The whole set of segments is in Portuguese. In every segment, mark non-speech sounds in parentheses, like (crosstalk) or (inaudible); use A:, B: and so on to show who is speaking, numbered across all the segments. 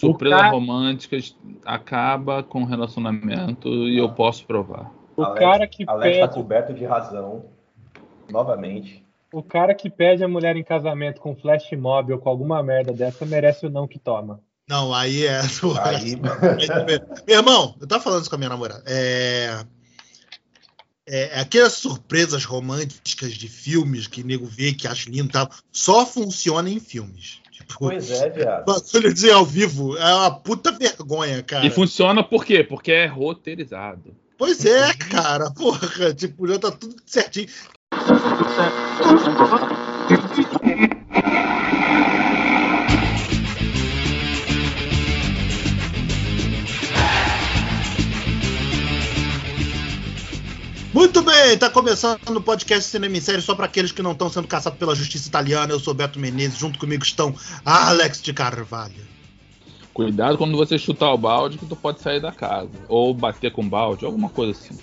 A: Surpresas cara... românticas acaba com relacionamento e eu posso provar.
B: O Alex, cara que Alex tá pede... tá coberto de razão, novamente.
C: O cara que pede a mulher em casamento com flash mob ou com alguma merda dessa merece o não que toma.
D: Não, aí é. (laughs) Aí, Meu irmão, eu tava falando isso com a minha namorada. É... É, aquelas surpresas românticas de filmes que nego vê, que acha lindo e tal, só funciona em filmes.
B: Pois é, viado.
D: Bagulho dizer ao vivo é uma puta vergonha, cara.
A: E funciona por quê? Porque é roteirizado.
D: Pois é, cara. Porra, tipo, já tá tudo certinho. Bem, tá começando o podcast Cinema em Série só para aqueles que não estão sendo caçados pela justiça italiana. Eu sou Beto Menezes, junto comigo estão Alex de Carvalho.
A: Cuidado quando você chutar o balde que tu pode sair da casa. Ou bater com balde, alguma coisa assim.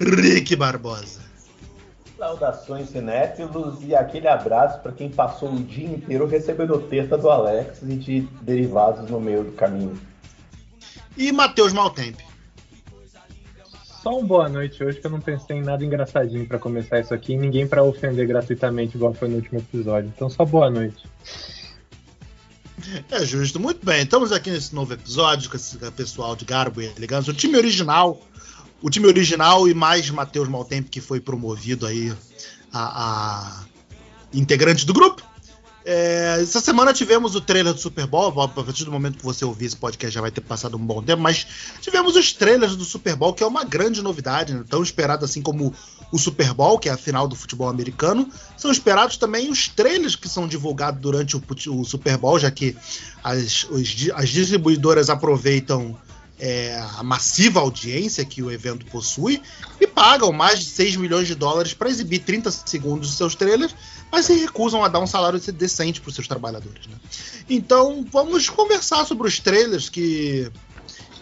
D: Rick Barbosa.
B: Saudações cinéfilos e aquele abraço para quem passou o dia inteiro recebendo teta do Alex e de derivados no meio do caminho.
D: E Matheus Maltempe.
C: Só um boa noite hoje que eu não pensei em nada engraçadinho para começar isso aqui, ninguém para ofender gratuitamente igual foi no último episódio. Então só boa noite.
D: É justo, muito bem. Estamos aqui nesse novo episódio com esse pessoal de Garbo e Elegância, o time original, o time original e mais Matheus Maltempo que foi promovido aí a, a integrante do grupo. É, essa semana tivemos o trailer do Super Bowl. A partir do momento que você ouvir esse podcast já vai ter passado um bom tempo, mas tivemos os trailers do Super Bowl, que é uma grande novidade, né? tão esperado assim como o Super Bowl, que é a final do futebol americano. São esperados também os trailers que são divulgados durante o, o Super Bowl, já que as, os, as distribuidoras aproveitam é, a massiva audiência que o evento possui e pagam mais de 6 milhões de dólares para exibir 30 segundos dos seus trailers mas se recusam a dar um salário decente para os seus trabalhadores. Né? Então, vamos conversar sobre os trailers que.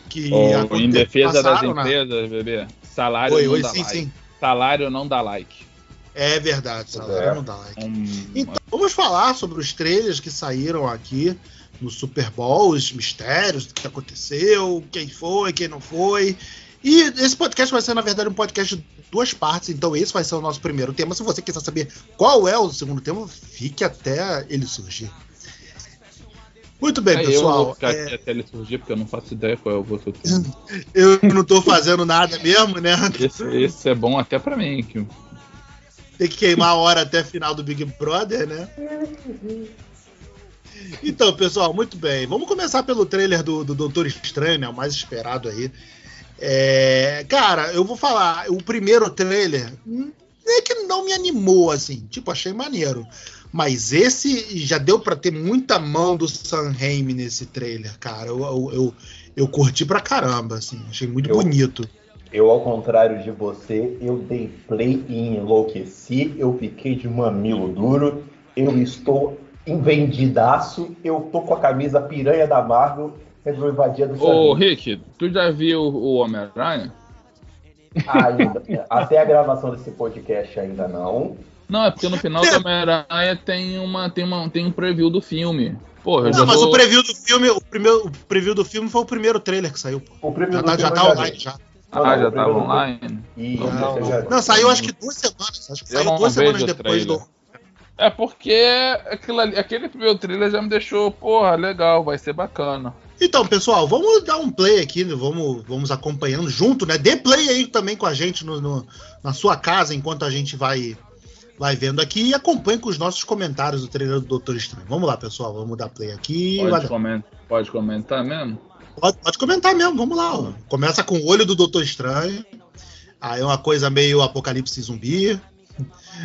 D: que
A: oh, em defesa das empresas, bebê. Salário oi, não oi, dá sim, like. Sim. Salário não dá like.
D: É verdade, salário é. não dá like. Um... Então, vamos falar sobre os trailers que saíram aqui no Super Bowl, os mistérios do que aconteceu, quem foi, quem não foi. E esse podcast vai ser, na verdade, um podcast de duas partes, então esse vai ser o nosso primeiro tema. Se você quiser saber qual é o segundo tema, fique até ele surgir. Muito bem, é, pessoal. Eu vou
A: ficar é... até ele surgir, porque eu não faço ideia qual é o outro tema. (laughs)
D: eu não tô fazendo nada mesmo, né?
A: Esse, esse é bom até pra mim. Que...
D: Tem que queimar a hora até final do Big Brother, né? Então, pessoal, muito bem. Vamos começar pelo trailer do, do Doutor Estranho, né? O mais esperado aí. É, cara, eu vou falar, o primeiro trailer é que não me animou assim, tipo, achei maneiro. Mas esse já deu para ter muita mão do Sam Raimi nesse trailer, cara. Eu, eu, eu, eu curti pra caramba, assim, achei muito eu, bonito.
B: Eu, ao contrário de você, eu dei play e enlouqueci, eu fiquei de mamilo duro, eu estou envendidaço, eu tô com a camisa piranha da Marvel, resolveu invadir do
A: Ô, Rick, tu já viu o Homem-Aranha?
B: Ainda. (laughs) Até a gravação desse podcast ainda não.
A: Não, é porque no final do Homem-Aranha tem, uma, tem, uma, tem um preview do filme. Porra,
D: não, mas o preview do filme, o, primeiro, o preview do filme foi o primeiro trailer que saiu. O já, tá, já tá online já.
A: Ah, não, já tava online?
D: Não, não, não, não, saiu acho que duas semanas. Acho que saiu duas semanas depois do.
A: É porque aquilo ali, aquele primeiro trailer já me deixou, porra, legal, vai ser bacana.
D: Então, pessoal, vamos dar um play aqui, né? vamos, vamos acompanhando junto, né? Dê play aí também com a gente no, no, na sua casa enquanto a gente vai, vai vendo aqui e acompanhe com os nossos comentários do trailer do Doutor Estranho. Vamos lá, pessoal, vamos dar play aqui.
A: Pode, comentar, pode comentar mesmo?
D: Pode, pode comentar mesmo, vamos lá. Ó. Começa com o olho do Doutor Estranho. Aí é uma coisa meio apocalipse zumbi.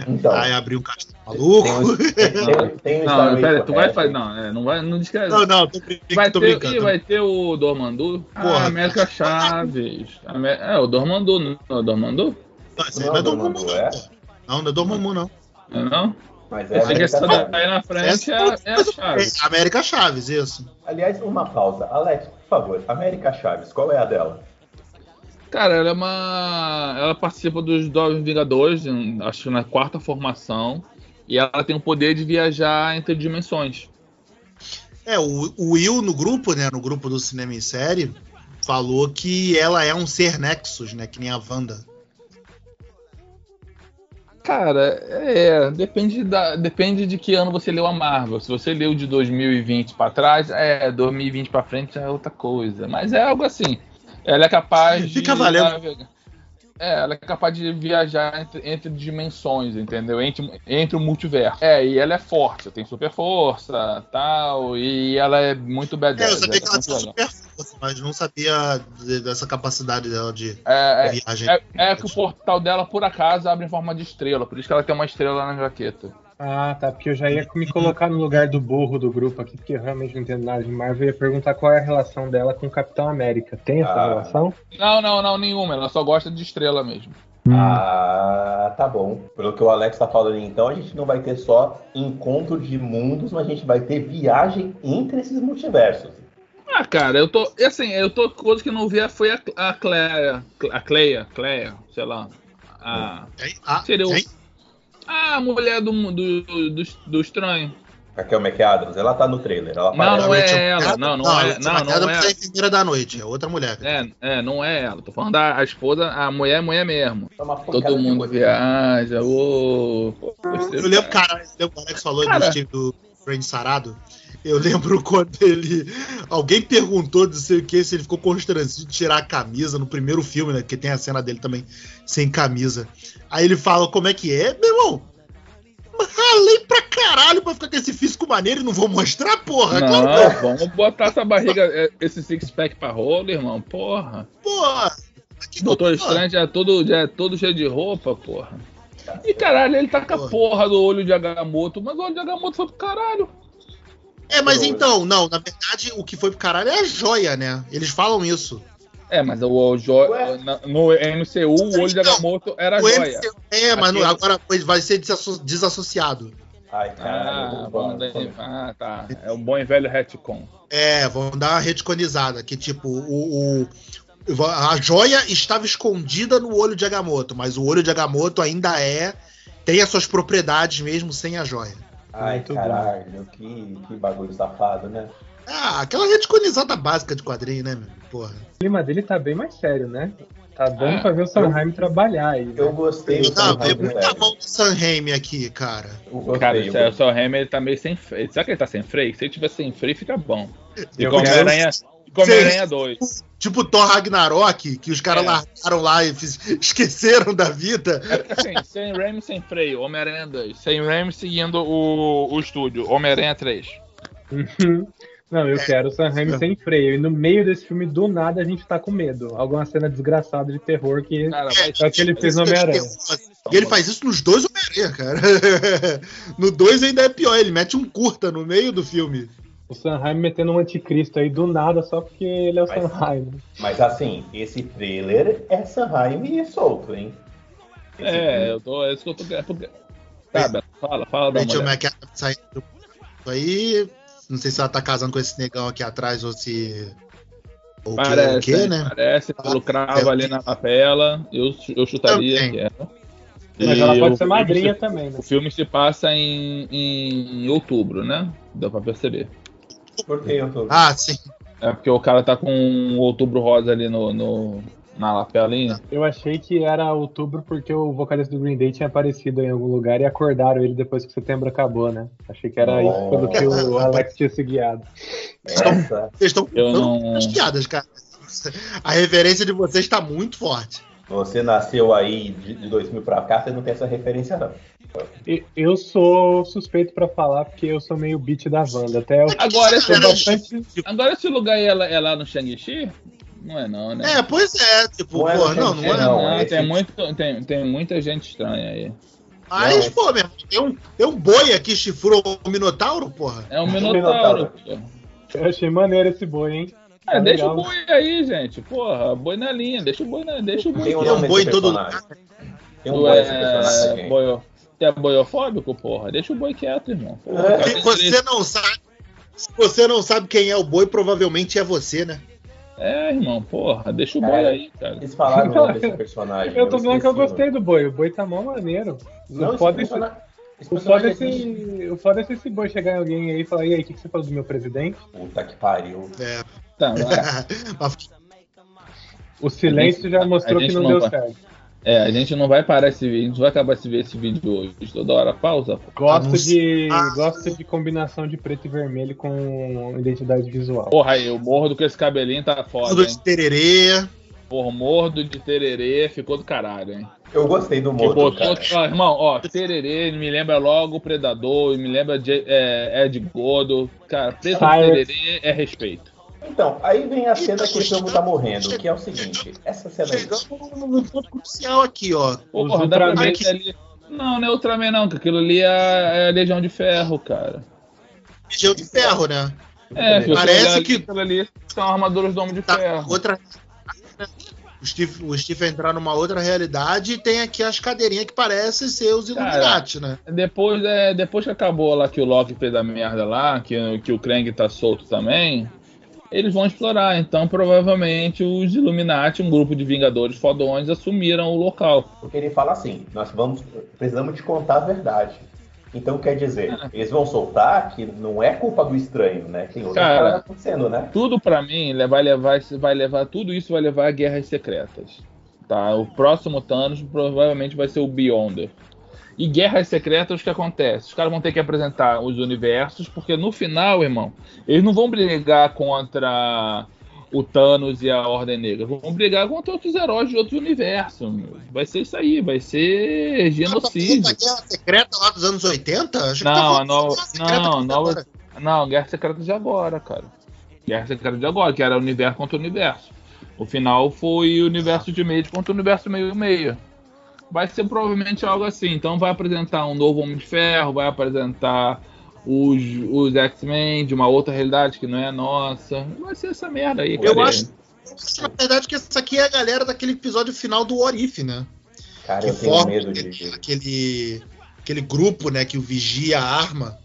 D: Então, Aí abrir um castelo maluco. Tem, (laughs)
A: tem, tem não, pera, tu vai fazer. Não, é, não vai. Não descreve.
D: Não, não, tô, brincando,
A: vai
D: tô
A: ter,
D: brincando.
A: Ih, vai ter o Dormandu. Porra, ah, América Chaves. É, o Dormandu, não é o Dormandu?
D: Não, esse não é Dormandu, é? Não, não é Dormandu, não.
A: É não? Mas é América Chaves. daí na frente é, é, é a Chaves.
D: É América Chaves, isso.
B: Aliás, uma pausa. Alex, por favor, América Chaves, qual é a dela?
A: Cara, ela é uma. Ela participa dos Jovens Vingadores, acho que na quarta formação. E ela tem o poder de viajar entre dimensões.
D: É, o, o Will no grupo, né? No grupo do cinema em série, falou que ela é um ser Nexus, né? Que nem a Wanda.
A: Cara, é, depende, da, depende de que ano você leu a Marvel. Se você leu de 2020 pra trás, é, 2020 pra frente é outra coisa. Mas é algo assim. Ela é capaz (laughs) de.
D: Fica valendo.
A: navegar- É, ela é capaz de viajar entre, entre dimensões, entendeu? Entre, entre o multiverso. É, e ela é forte, tem super força, tal, e ela é muito
D: É,
A: badass.
D: eu sabia
A: é
D: que ela tinha super força, mas não sabia de- dessa capacidade dela de
A: É, é,
D: viagem.
A: é, é que o portal dela, por acaso, abre em forma de estrela, por isso que ela tem uma estrela na jaqueta.
C: Ah, tá. Porque eu já ia me colocar no lugar do burro do grupo aqui, porque eu realmente não entendo nada de Marvel. Eu ia perguntar qual é a relação dela com o Capitão América. Tem essa
B: Ah.
C: relação?
A: Não, não, não, nenhuma, ela só gosta de estrela mesmo.
B: Ah, tá bom. Pelo que o Alex tá falando, então, a gente não vai ter só encontro de mundos, mas a gente vai ter viagem entre esses multiversos.
A: Ah, cara, eu tô. Assim, eu tô. Coisa que eu não vi foi a, a Cleia. A Cleia, Cleia, sei lá. A?
D: Ah,
A: Seria o-
D: tem?
A: a mulher do, do, do, do estranho.
B: Raquel McAdams, ela tá no trailer. Ela
A: Não, não é ela,
D: McAdams?
A: não, não é-
D: Rachel
A: não, não
D: McAdams
A: é.
D: a enfermeira da noite, é outra mulher.
A: É, é, não é ela. Tô falando da a esposa, a mulher é mulher mesmo.
B: É
A: Todo mundo viaja. Ô,
D: Eu lembro, cara, eu lembro que o Alex falou
A: Cara.
D: do Steve do Friend Sarado. Eu lembro (laughs) quando ele. Alguém perguntou, não sei o que, se ele ficou constrangido de tirar a camisa no primeiro filme, né? Porque tem a cena dele também sem camisa. Aí ele fala: como é que é? Meu irmão, ralei pra caralho pra ficar com esse físico maneiro e não vou mostrar, porra. Claro
A: Não, vamos botar essa barriga, é, esse six-pack pra rolo, irmão. Porra.
D: porra. Que
A: Doutor. Estranho já é todo, já é todo cheio de roupa, porra. E caralho, ele tá com a
D: Porra.
A: porra do olho de Agamotto, mas o olho de Agamotto foi pro caralho.
D: É, mas então, não, na verdade, o que foi pro caralho é a joia, né? Eles falam isso.
A: É, mas o, o jo- no MCU, o olho de
D: Não,
A: Agamotto era
D: o
A: joia.
D: MCU é, mas no-
A: Aquilo-
D: agora vai ser desasso- desassociado.
B: Ai, caralho.
A: Ah,
B: vamos-
A: vamos daí. ah, tá. É o bom e velho retcon.
D: É, vão dar uma reticonizada, que tipo, o, o- a joia estava escondida no olho de Agamotto, mas o olho de Agamotto ainda é tem as suas propriedades mesmo sem a joia.
B: Ai,
C: Muito
B: caralho, que, que bagulho safado, né?
D: Ah, aquela reticonizada básica de quadrinho, né, meu? Porra.
C: O clima dele tá bem mais sério, né? Tá dando
A: Ah,
C: pra ver o Sanheim trabalhar aí. né?
B: Eu gostei do
D: é
B: Raimi,
D: muita mão do Sam Raimi aqui, cara.
B: Gostei,
A: Cara,
B: eu
A: o. Hammer ele tá meio sem freio. Será que ele tá sem freio? Se ele tiver sem freio, fica bom. E
C: Eu
A: como
C: quero-
A: Homem-Aranha Homem-Aranha 2.
D: Tipo Thor Ragnarok, que os caras
A: É.
D: largaram lá e fiz- (laughs) esqueceram da vida.
A: É porque assim, sem Raimi, sem freio. Homem-Aranha 2. Sem Raimi seguindo o, o estúdio. Homem-Aranha 3.
C: Não, eu quero o Sanheim
D: É.
C: sem freio. E no meio desse filme, do nada, a gente tá com medo. Alguma cena desgraçada de terror que
A: Cara,
C: é o que ele fez no Homem-Aranha.
D: E ele faz isso nos dois Homem-Aranha, cara. (laughs) no dois ainda é pior, ele mete um curta no meio do filme.
C: O Sanheim metendo um anticristo aí do nada só porque ele é o
B: Mas-
C: Sanheim.
B: Mas assim, esse trailer é Sam Raimi solto, hein? Esse
A: É,
B: trailer-
A: eu tô. É isso que eu tô. É porque... Tá, Beto, fala, fala da
D: Rachel
A: mulher.
D: McAdams saindo do aí. Não sei se ela tá casando com esse negão aqui atrás ou se. Ou que, o
A: Parece,
D: quê, né?
A: parece, pelo cravo ali na lapela, eu, eu chutaria
D: Também.
A: que é.
C: Mas
A: E
C: ela pode ser madrinha
A: se-
C: também, né?
A: O filme se passa em, em outubro, né? Dá pra perceber.
B: Por que eu tô.
D: Ah, sim.
A: É porque o cara tá com um outubro rosa ali no, no, na lapelinha.
C: Eu achei que era outubro porque o vocalista do Green Day tinha aparecido em algum lugar e acordaram ele depois que setembro acabou, né? Achei que era isso pelo que o Alex tinha se guiado.
D: Vocês estão as piadas, cara. A referência de vocês tá muito forte.
B: você nasceu aí de, de 2000 pra cá, você não tem essa referência, não.
C: Eu sou suspeito pra falar porque eu sou meio beat da Wanda. Até eu
A: Agora, esse,
C: bastante.
A: agora esse lugar aí é lá, é lá no Shang-Chi? Não é não, né?
D: É, pois é, tipo,
B: Não é
D: porra,
B: no
D: não, não
A: É,
D: é.
B: não,
A: não,
B: é
A: tem, muito, tem, tem muita gente estranha aí.
D: Mas,
B: Não,
D: pô, mesmo, tem um, tem um boi aqui chifrou o Minotauro, porra.
A: É um
B: Minotauro.
A: minotauro. pô.
C: Eu achei maneiro esse boi, hein?
A: É,
C: Tá
A: deixa
C: legal.
A: o boi aí, gente. Porra, boi na linha, deixa o boi na. Deixa o boi.
B: Tem um
D: um boi em todo
B: personagem. Tem um boi
A: é,
B: aqui.
A: É boiofóbico, porra? Deixa o boi quieto, irmão. Porra,
B: É.
A: cara,
D: Se você não sabe. Se você não sabe quem é o boi, provavelmente é você, né?
A: É, irmão, porra, deixa o boi
B: Cara,
A: aí, cara.
B: Eles falaram o nome desse (laughs) personagem.
C: Eu tô falando que eu gostei do boi. O boi tá mó maneiro. Não,
B: Não,
C: pode
B: esse, personagem, Esse
C: O foda, é
B: personagem
C: se, o foda é se esse boi chegar em alguém aí e falar, e aí, o que, que você falou do meu presidente?
B: Puta que pariu.
D: É. (laughs)
A: Tá,
C: O silêncio já mostrou que
A: gente
C: não
A: não
C: deu
A: vai.
C: certo.
A: É, a gente não vai parar esse vídeo, a gente vai acabar de ver esse vídeo hoje. Toda hora pausa.
C: Gosto
D: Anunci-
C: de,
D: Ah.
C: gosto de combinação de preto e vermelho com identidade visual.
A: Porra, aí, o mordo com esse cabelinho tá foda,
D: tudo
A: hein?
D: de tererê.
A: Porra, mordo de tererê ficou do caralho, hein?
B: Eu gostei do
A: Que
B: modo,
A: botou,
B: cara.
A: ó, irmão, ó, tererê me lembra logo o Predador, me lembra de, é, Ed Godo. Cara, preto de
C: Cyrus.
A: tererê é respeito.
B: Então, aí vem a cena que o jogo tá morrendo, que é o seguinte, essa cena aí,
D: Chegamos no, ponto crucial aqui, ó.
A: Pra
C: Ultraman
D: que-
A: que ali. Não, não é Ultraman não, que aquilo ali é, é a Legião de Ferro, cara.
D: Região de ferro, né?
A: É, você
D: Parece
A: ali,
D: que-
A: aquilo ali são armaduras do Homem de
D: Tá,
A: Ferro.
D: outra. O Steve, o Steve entrar numa outra realidade e tem aqui as cadeirinhas que parecem ser os
A: Cara,
D: Illuminati, né?
A: Depois, é, depois que acabou lá que o Loki fez a merda lá, que, que o Krang tá solto também, eles vão explorar. Então, provavelmente, os Illuminati, um grupo de Vingadores fodões, assumiram o local.
B: porque ele fala assim, nós vamos, precisamos te contar a verdade. Então quer dizer, eles vão soltar que não é culpa do estranho, né? Tem outra
A: Cara.
B: coisa acontecendo, né?
A: Tudo pra mim vai levar, vai levar, tudo isso vai levar a guerras secretas. Tá? O próximo Thanos provavelmente vai ser o Beyonder. E guerras secretas, o que acontece? Os caras vão ter que apresentar os universos, porque no final, irmão, eles não vão brigar contra o Thanos e a Ordem Negra. Vão brigar contra outros heróis de outros universos. meu. Vai ser isso aí, vai ser genocídio.
D: A guerra secreta lá dos anos 80? Acho que
A: Não,
D: tá Secreta
A: não, nova-. Não, Guerra Secreta de agora, cara. Guerra Secreta de agora, que era universo contra universo. O final foi universo de meio contra universo meio-meio. Vai ser provavelmente algo assim. Então vai apresentar um novo Homem de Ferro, vai apresentar os, os X-Men de uma outra realidade que não é a nossa. Vai ser essa merda aí, cara.
D: Eu acho, na verdade, que essa aqui é a galera daquele episódio final do What If, né?
B: Cara,
D: Que
B: eu tenho medo
D: aquele,
B: de.
D: aquele, aquele grupo, né, que o vigia a arma.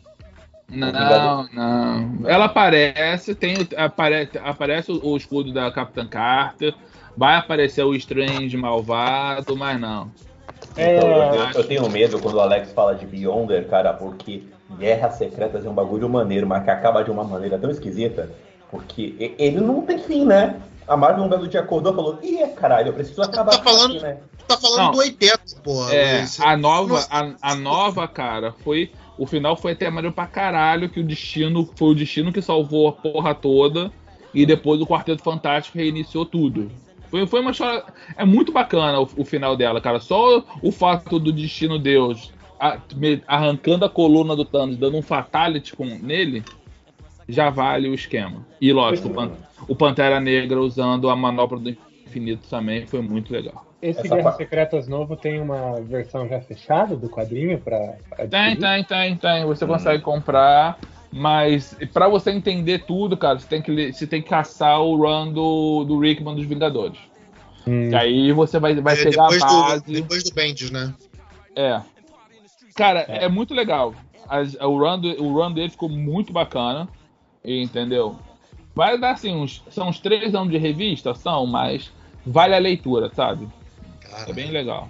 A: Não, não. Ela aparece, tem, aparece o, o escudo da Capitã Carter, vai aparecer o Strange malvado, mas não.
B: Então, eu,
C: É,
B: tenho, eu tenho medo quando o Alex fala de Beyonder, cara, porque Guerras Secretas é um bagulho maneiro, mas que acaba de uma maneira tão esquisita. Porque ele não tem fim, né? A Marvel um belo dia acordou e falou: Ih, caralho, eu preciso acabar
D: Tá falando-
B: aqui, né?
D: Tá falando
A: Não.
D: do 80, porra.
A: É, a nova, a, a nova, cara, foi. O final foi até maneiro pra caralho, que o destino foi o destino que salvou a porra toda. E depois o Quarteto Fantástico reiniciou tudo. Foi, foi uma história. É muito bacana o, o final dela, cara. Só o fato do destino Deus a- me- arrancando a coluna do Thanos, dando um fatality com, nele, já vale o esquema. E lógico, o, Pan- o Pantera Negra usando a manobra do infinito também foi muito legal.
C: esse
B: Essa
C: Guerras Secretas novo tem uma versão já fechada do quadrinho pra
A: Tem, tem, tem, tem. Você consegue comprar, mas pra você entender tudo, cara, você tem que, você tem que caçar o run do, do Rickman dos Vingadores.
C: Hum.
A: Que aí você vai, vai
D: é,
A: pegar a
D: depois,
A: base.
D: do, depois do Bendis, né?
A: É. Cara,
B: É.
A: é, muito legal. As- o, run do- o run dele ficou muito bacana. Entendeu? Vai dar assim, uns, são uns três anos de revista, são, mas vale a leitura, sabe?
D: Cara,
A: É bem legal.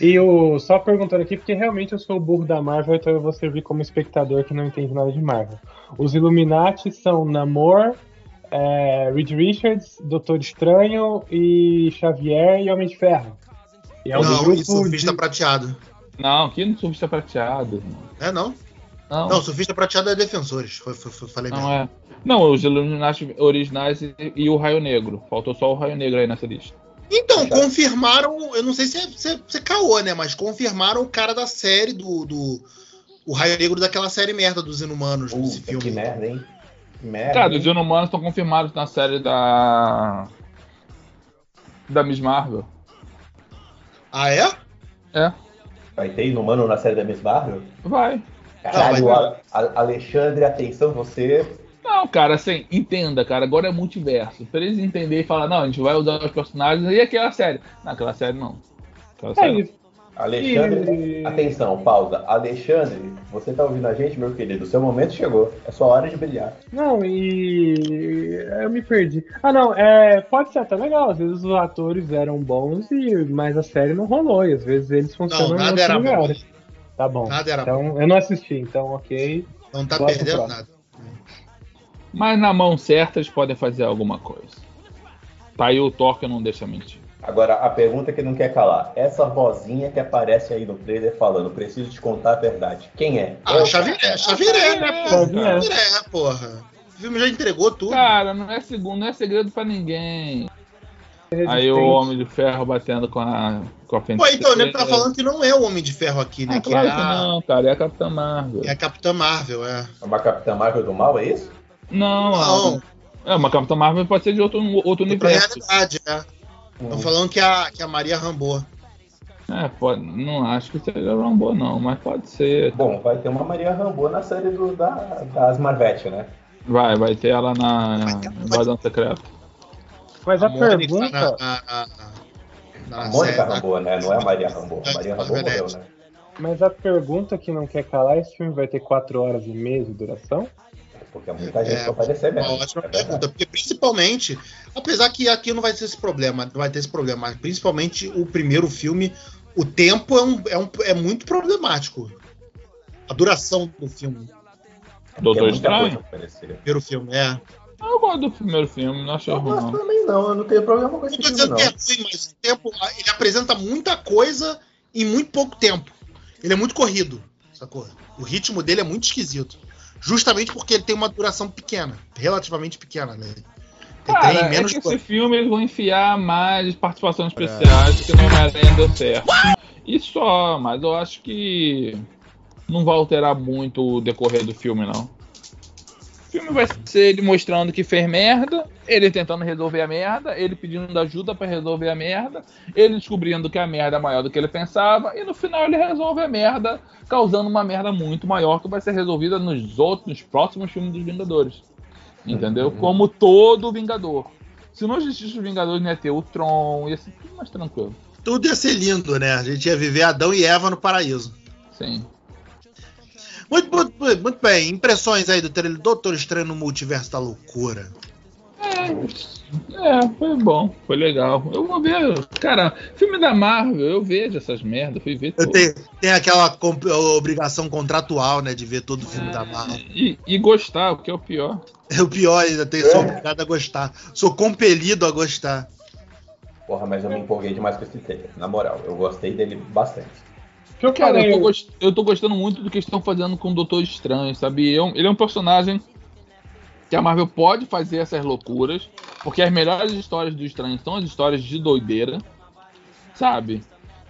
C: E o, só perguntando aqui, porque realmente eu sou o burro da Marvel, então eu vou servir como espectador que não entende nada de Marvel. Os Illuminati são Namor, é, Reed Richards, Doutor Estranho e Xavier e Homem de Ferro. E é um
D: não,
C: grupo
D: e surfista
C: de-
D: prateado.
A: Não, aqui no surfista prateado.
D: É, não?
A: Não,
D: Não, surfista prateado é defensores. Foi, foi, foi- falei
A: não
D: mesmo.
A: é. Não, os Illuminati originais e, e o Raio Negro. Faltou só o Raio Negro aí nessa lista.
D: Então, confirmaram, eu não sei se é, se, é, se é caô, né? Mas confirmaram o cara da série do. do o Raio Negro daquela série merda dos Inumanos,
B: Puta,
D: filme.
B: que merda, hein? Que merda.
A: Cara,
B: hein?
A: os Inumanos estão confirmados na série da. Da Miss Marvel.
D: Ah, é?
A: É,
B: Vai ter Inumano na série da Miss Marvel?
A: vai.
B: Caralho,
D: Não, vai
B: a- Alexandre, atenção, você.
A: Não, cara, assim, entenda, cara, agora é multiverso. Pra eles entenderem e falar, não, a gente vai usar os personagens e aquela série. Não, aquela série não. Aquela
C: É
A: série não.
C: isso. (laughs)
B: Alexandre,
C: E-
B: atenção, pausa. Alexandre, você tá ouvindo a gente, meu querido? Seu momento chegou. É sua hora de brilhar.
C: Não, e eu me perdi. Ah, não, é, pode ser até legal. Às vezes os atores eram bons, e mas a série não rolou. E às vezes eles funcionam
D: Não,
C: em
D: nada
C: outros
D: era bom.
C: lugares. Tá bom.
D: Nada era
C: então, eu não assisti, então ok.
D: Não tá perdendo nada.
A: Mas na mão certa eles podem fazer alguma coisa. Tá aí o Thor que não deixa mentir.
B: Agora, a pergunta que não quer calar. Essa vozinha que aparece aí no trailer falando, preciso te contar a verdade. Quem é?
D: Ah,
B: É o-
D: Xavier, Xavier, né, porra?
C: Xavier.
D: Xavier, porra. O filme já entregou tudo.
A: Cara, não é segundo, não é segredo pra ninguém. Aí o Homem de Ferro batendo com a com a
D: Pô, então, ele tá falando que não é o Homem de Ferro aqui, né?
A: Ah,
D: que
A: claro
D: é
A: que
D: a,
A: não, cara, é a Capitã Marvel.
D: é a Capitã Marvel, é.
B: É uma Capitã Marvel do mal, é isso?
A: Não,
D: Não,
A: é uma Capitã Marvel pode ser de outro, outro
D: outra
A: universo.
D: realidade, é. Estão falando que é a, que é a Maria Rambo.
A: É, pode, não acho que seja Rambo não, mas pode ser.
B: Bom, vai ter uma Maria Rambo na série do, da, das Marvete, né?
A: Vai, vai ter ela na Invasão Secreta.
C: Mas a pergunta.
D: na- na- na- na
B: A Mônica
D: série-
B: Rambo, né? Não é a Maria Rambo. A Maria Rambo morreu, né?
C: Mas a pergunta que não quer calar, esse filme vai ter 4 horas e meia de duração?
B: Porque muita gente
D: É,
B: vai aparecer mesmo.
D: Uma ótima
B: É
D: pergunta, porque principalmente, apesar que aqui não vai ter esse problema, não vai ter esse problema, mas principalmente o primeiro filme, o tempo é, um, é, um, é muito problemático. A duração do filme,
A: Doutor
B: é muita
A: Estranho?
D: primeiro filme, é.
A: Eu gosto do primeiro filme, não achei
B: Eu
A: ruim
B: gosto
A: não.
B: também não, eu não tenho problema com
D: Não
B: esse
D: tô
B: filme,
D: dizendo
B: não.
D: que é ruim, mas o tempo, ele apresenta muita coisa em muito pouco tempo. Ele é muito corrido, sacou? O ritmo dele é muito esquisito. Justamente porque ele tem uma duração pequena, relativamente pequena, né?
A: Cara,
D: tem
A: é
D: menos
A: que
D: coisa.
A: esse filme eles vão enfiar mais participações especiais que no Homem-Aranha deu certo. E só, mas eu acho que não vai alterar muito o decorrer do filme, não. O filme vai ser ele mostrando que fez merda, ele tentando resolver a merda, ele pedindo ajuda pra resolver a merda, ele descobrindo que a merda é maior do que ele pensava, e no final ele resolve a merda, causando uma merda muito maior que vai ser resolvida nos outros, nos próximos filmes dos Vingadores. Entendeu?
B: Uhum.
A: Como todo Vingador. Se não existisse os Vingadores, não ia ter o Tron, ia ser tudo mais tranquilo.
D: Tudo ia ser lindo, né? A gente ia viver Adão e Eva no paraíso.
A: Sim.
D: Muito, muito, muito- bem. Impressões aí do trailer Doutor Estranho no Multiverso da Loucura.
A: É, foi bom, foi legal. Eu vou ver. Cara, filme da Marvel, eu vejo essas merdas, fui ver
D: Eu
A: tudo.
D: tenho, tem aquela comp- obrigação contratual, né, de ver todo o filme da Marvel.
A: E, e gostar, o que é o pior.
D: É o pior ainda, tenho, sou obrigado a gostar. Sou compelido a gostar.
B: Porra, mas eu me empolguei demais com esse trailer. Na moral, eu gostei dele bastante.
C: Que eu
A: Cara,
C: falei,
A: eu tô, gost- eu tô gostando muito do que estão fazendo com o Doutor Estranho, sabe? É Ele é um personagem que a Marvel pode fazer essas loucuras, porque as melhores histórias do Estranho são as histórias de doideira, sabe?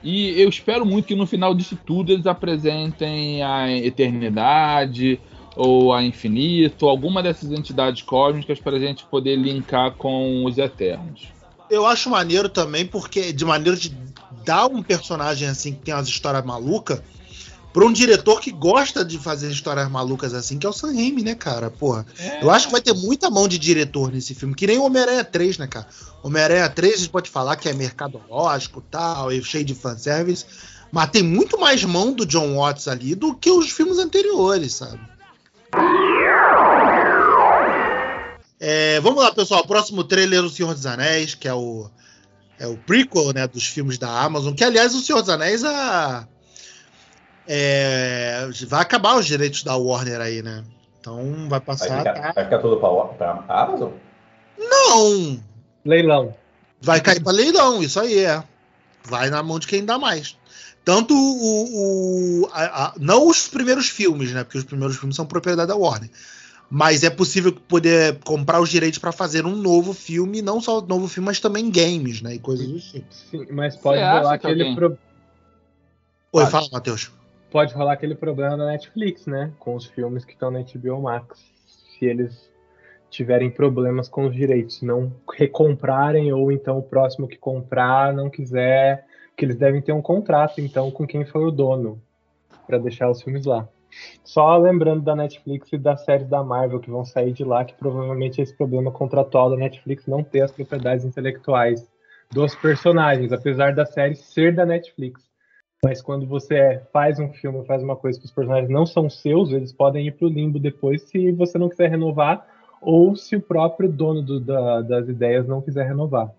A: E eu espero muito que no final disso tudo eles apresentem a eternidade ou a infinito, alguma dessas entidades cósmicas pra gente poder linkar com os eternos.
D: Eu acho maneiro também, porque de maneira de dar um personagem assim que tem umas histórias malucas pra um diretor que gosta de fazer histórias malucas assim, que é o Sam Raimi, né, cara? Porra. Eu acho que vai ter muita mão de diretor nesse filme, que nem o Homem-Aranha 3, né, cara? Homem-Aranha 3 a gente pode falar que é mercadológico tal, e cheio de fanservice, mas tem muito mais mão do John Watts ali do que os filmes anteriores, sabe? É, vamos lá, pessoal. Próximo trailer do Senhor dos Anéis, que é o, é o prequel né, dos filmes da Amazon. Que, aliás, o Senhor dos Anéis a, é, vai acabar os direitos da Warner aí, né? Então vai
B: Vai
D: passar.
B: ficar, vai ficar tudo pra, pra Amazon?
D: Não!
C: leilão.
D: Vai cair para leilão, isso aí é. Vai na mão de quem dá mais. Tanto o. o- a- a- não os primeiros filmes, né? Porque os primeiros filmes são propriedade da Warner. Mas é possível poder comprar os direitos para fazer um novo filme, não só um novo filme, mas também games, né? E coisas do tipo.
C: Sim, mas pode
A: Você
C: rolar
A: que
C: aquele
A: alguém-
C: pro-
D: Oi,
C: Pode.
D: fala, Matheus.
C: pode rolar aquele problema da Netflix, né? Com os filmes que estão na HBO Max. Se eles tiverem problemas com os direitos, não recomprarem ou então o próximo que comprar não quiser, que eles devem ter um contrato então com quem foi o dono para deixar os filmes lá. Só lembrando da Netflix e das séries da Marvel que vão sair de lá, que provavelmente é esse problema contratual da Netflix não ter as propriedades intelectuais dos personagens, apesar da série ser da Netflix. Mas quando você faz um filme, faz uma coisa que os personagens não são seus, eles podem ir pro limbo depois se você não quiser renovar ou se o próprio dono do- da- das ideias não quiser renovar.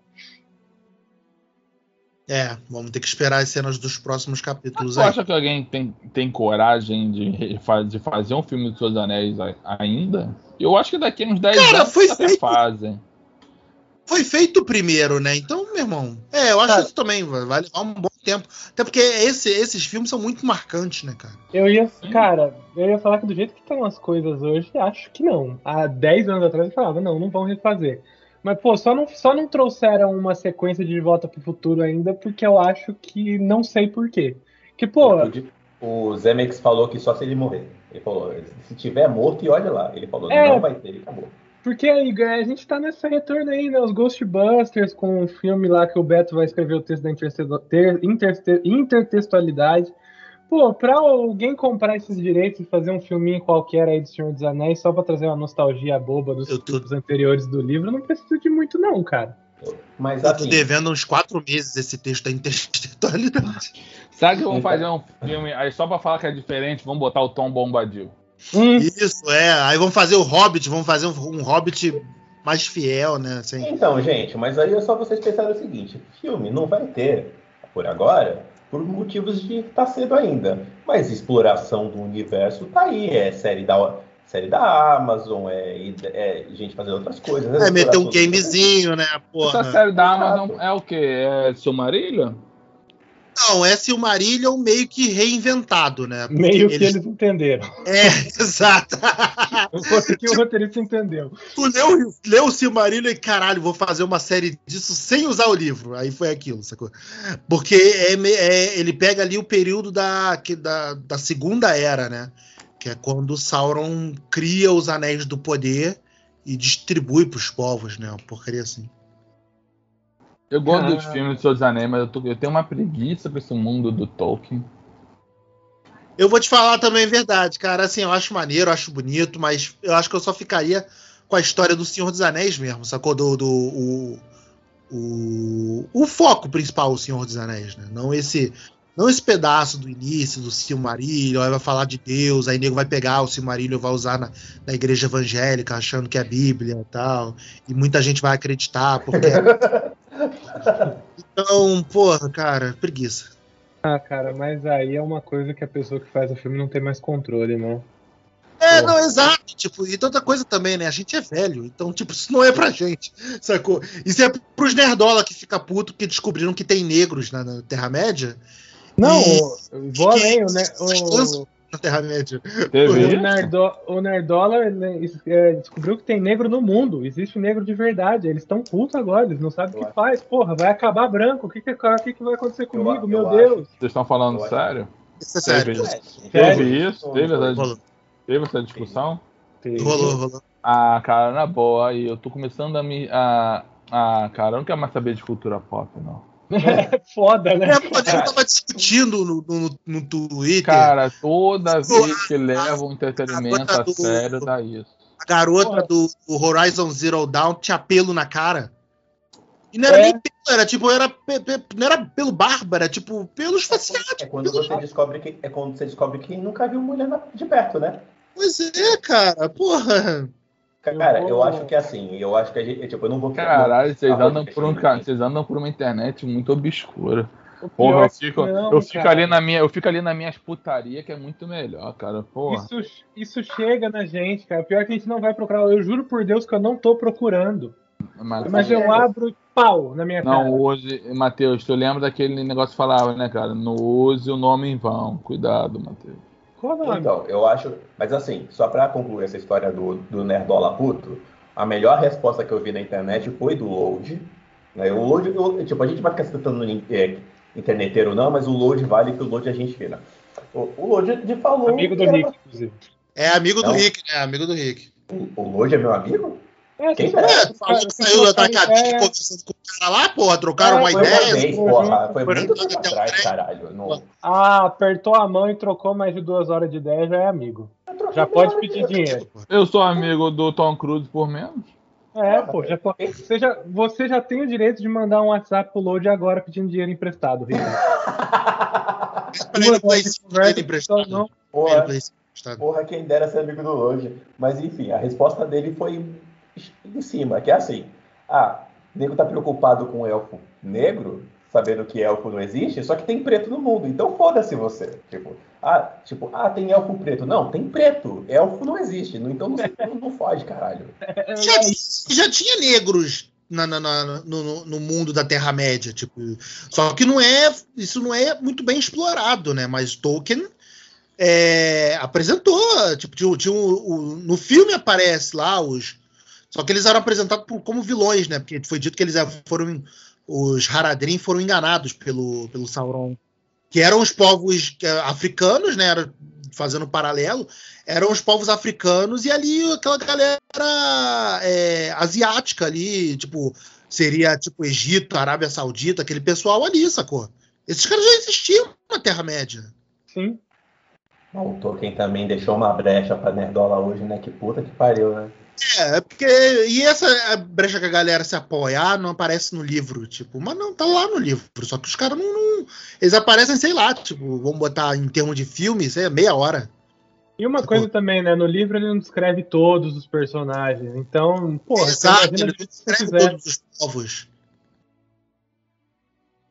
D: É, vamos ter que esperar as cenas dos próximos capítulos
A: Você
D: aí.
A: acha que alguém tem, tem coragem de, de fazer um filme dos Seus Anéis ainda? Eu acho que daqui uns 10
D: Cara,
A: anos
D: foi
A: até
D: feito.
A: fazem.
D: Foi feito primeiro, né? Então, meu irmão. É, eu acho
C: Cara.
D: isso também. Vai levar um bom tempo. Até porque esse- esses filmes são muito marcantes, né, cara?
C: Eu ia, cara, eu ia falar que do jeito que estão as coisas hoje, acho que não. Há 10 anos atrás eu falava, não, não vão refazer. Mas, pô, só não, só não trouxeram uma sequência de Volta pro Futuro ainda, porque eu acho que não sei porquê. Que, pô,
B: O Zemex falou que só se ele morrer. Ele falou, se tiver morto, e olha lá. Ele falou,
C: É.
B: não vai ter, e acabou.
C: porque aí, a gente tá nessa retorno aí, né? Os Ghostbusters com o filme lá que o Beto vai escrever o texto da intertextualidade. Pô, pra alguém comprar esses direitos e fazer um filminho qualquer aí do Senhor dos Anéis só pra trazer uma nostalgia boba dos
D: tô-
C: anteriores do livro, não precisa de muito, não, cara.
B: Mas
D: Eu tô
B: assim,
D: devendo uns quatro meses esse texto da intertextualidade. (laughs)
A: Sabe que vamos fazer um filme, aí só pra falar que é diferente, vamos botar o Tom Bombadil.
C: Hum,
D: Isso, é. Aí vamos fazer o Hobbit, vamos fazer um, um Hobbit mais fiel, né? Assim.
B: Então, gente, mas aí é só vocês pensarem o seguinte: filme não vai ter, por agora, por motivos de estar cedo ainda. Mas exploração do universo tá aí. É série da, série da Amazon, é, é gente fazendo outras coisas. né?
D: É meter um gamezinho, né?
A: Essa
D: Porra.
A: série da Amazon é o quê? É Silmarillion?
D: Não, é Silmarillion meio que reinventado, né? Porque
C: meio que
D: eles-
C: entenderam.
D: É, (laughs) exato.
C: Eu consegui o roteirista entendeu.
D: tu leu, leu o Silmarillion e caralho, vou fazer uma série disso sem usar o livro. Aí foi aquilo, sacou? Porque é, é- ele pega ali o período da, que- da, da Segunda Era, né? Que é quando Sauron cria os Anéis do Poder e distribui pros povos, né? Uma porcaria assim.
A: Eu gosto
C: Ah.
A: dos filmes dos Seus Anéis, mas eu, tô- eu tenho uma preguiça pra esse mundo do Tolkien.
D: Eu vou te falar também a verdade, cara. Assim, eu acho maneiro, eu acho bonito, mas eu acho que eu só ficaria com a história do Senhor dos Anéis mesmo, sacou? Do, do o, o, o foco principal, o Senhor dos Anéis, né? Não esse, não esse pedaço do início do Silmarillion, aí vai falar de Deus, aí nego vai pegar o Silmarillion e vai usar na, na igreja evangélica, achando que é Bíblia e tal. E muita gente vai acreditar, porque. (laughs) então, porra, cara, preguiça.
C: Ah, cara, mas aí é uma coisa que a pessoa que faz o filme não tem mais controle, né?
D: É, não, exato. Tipo, e outra coisa também, né? A gente é velho, então, tipo, isso não é pra gente, (laughs) sacou? Isso é pros nerdola que fica puto porque descobriram que tem negros na, na Terra-média.
C: Não,
D: E-
C: vou além, né, o,
D: Na Terra-média.
A: Teve
C: o,
A: isso?
C: Nerdo, o Nerdola né, es- descobriu que tem negro no mundo. Existe negro de verdade. Eles estão putos agora, eles não sabem o
B: Eu
C: que faz. Porra, vai acabar branco. O que, que, que, que vai acontecer comigo?
B: eu
C: Meu
B: acho.
C: Deus.
A: Vocês estão falando
B: Eu
A: sério?
D: Isso é sério.
A: Teve,
B: É,
A: teve isso? Teve essa, teve essa discussão?
D: rolou, rolou.
A: Ah, cara, na boa, aí eu tô começando a me. A, ah, cara, eu não quero mais saber de cultura pop, não.
C: É foda, né?
D: É, pô, eu tava discutindo no, no, no Twitter.
A: Cara, toda vez que leva um entretenimento a
D: do-
A: sério, dá isso.
D: a garota do, do Horizon Zero Dawn tinha pelo na cara. E não era
C: É.
D: nem pelo, era tipo, era, pe- pe- não era pelo barba, era tipo pelos faciais.
B: É quando você descobre que é quando você descobre que nunca viu mulher de perto, né?
D: Pois é, cara, porra.
B: Cara,
C: Eu
B: eu,
C: vou-
B: acho que assim, eu acho que a gente, tipo, eu não vou
A: Caralho, vocês
B: Ah,
A: andam por um ca- vocês andam por uma internet muito obscura. Porra, eu fico,
C: não,
A: eu fico
C: cara.
A: ali na minha, eu fico ali na minhas putaria que é muito melhor, cara. Porra.
C: Isso, isso chega na gente, cara. Pior que a gente não vai procurar. Eu juro por Deus que eu não tô procurando.
A: Mas,
C: Mas eu abro pau na minha
A: não
C: cara.
A: use, Matheus, tu lembra daquele negócio que falava, né, cara? Não use o nome em vão. Cuidado, Matheus.
C: Qual o nome?
B: Então, eu acho. Mas assim, só pra concluir essa história do, do Nerdola puto, a melhor resposta que eu vi na internet foi do Load. Né? O Load, o- tipo, a gente vai ficar citando é, interneteiro não, mas o Load vale que o Load a gente vira. O, o Load de falou.
C: Amigo do Rick, inclusive.
D: É amigo do
B: Não.
D: Rick, né? Amigo do Rick.
B: O Load é meu amigo?
C: É,
B: Quem é?
D: É, falou que saiu da
C: ideia.
D: conversando com o cara lá, porra, trocaram
C: É,
D: uma
C: foi
B: Foi uma
D: ideia.
B: vez,
C: Foi
B: porra. Foi muito tempo atrás, caralho. Não,
C: Ah, apertou a mão e trocou mais de duas horas de ideia, já é amigo. Já pode pedir dinheiro.
A: Eu sou amigo do Tom Cruise por menos.
C: É, pô, já pode. Você já, você já tem o direito de mandar um WhatsApp pro Load agora pedindo dinheiro emprestado. (laughs)
D: Pra ele
C: Duas
D: Play
C: horas de
D: 5
C: conversa,
D: dele emprestado.
C: não-
B: Porra,
D: Play 5 emprestado.
B: porra, quem dera ser amigo do Load. Mas enfim, a resposta dele foi em cima, que é assim. Ah, o nego tá preocupado com o elfo negro? sabendo que elfo não existe, só que tem preto no mundo. Então foda-se você. Tipo, ah, tipo, ah, tem elfo preto. Não, tem preto. Elfo não existe. Então não, não, não foge, caralho. (laughs)
D: Já, já tinha negros na, na, na, no, no, mundo da Terra-média, tipo. Só que não é. Isso não é muito bem explorado, né? Mas Tolkien é, apresentou. Tipo, tinha, tinha o, o, no filme aparece lá os. Só que eles eram apresentados por, como vilões, né? Porque foi dito que eles foram. Os Haradrim foram enganados pelo, pelo Sauron. Que eram os povos é, africanos, né? Era, fazendo um paralelo, eram os povos africanos e ali aquela galera é, asiática ali, tipo, seria tipo Egito, Arábia Saudita, aquele pessoal ali, sacou? Esses caras já existiam na Terra-média.
C: Sim.
B: O Tolkien também deixou uma brecha pra Nerdola hoje, né? Que puta que pariu, né?
D: É, é porque. E essa brecha que a galera se apoiar não aparece no livro, tipo, mas não, tá lá no livro. Só que os caras não, não, Eles aparecem, sei lá, tipo, vamos botar em termos de filme, isso é meia hora.
C: E uma tipo, coisa também, né? No livro ele não descreve todos os personagens. Então, porra,
D: exato, ele não descreve todos os povos.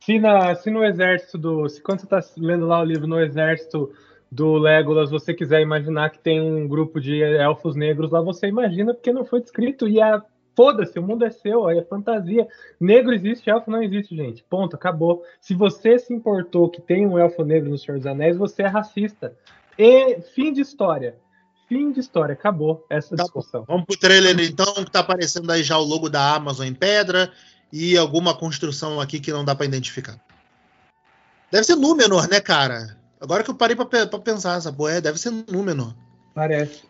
C: Se, na, se no exército do. Se quando você tá lendo lá o livro no exército do Legolas você quiser imaginar que tem um grupo de elfos negros lá, você imagina porque não foi descrito. E a foda-se, o mundo é seu, é fantasia. Negro existe, elfo não existe, gente. Ponto, acabou. Se você se importou que tem um elfo negro no Senhor dos Anéis, você é racista. E fim de história. Fim de história, acabou essa tá discussão.
D: Vamos pro trailer então, que tá aparecendo aí já o logo da Amazon em pedra e alguma construção aqui que não dá para identificar. Deve ser Númenor, né, cara? Agora que eu parei pra, pra pensar, essa porra é, deve ser Númenor.
C: Parece.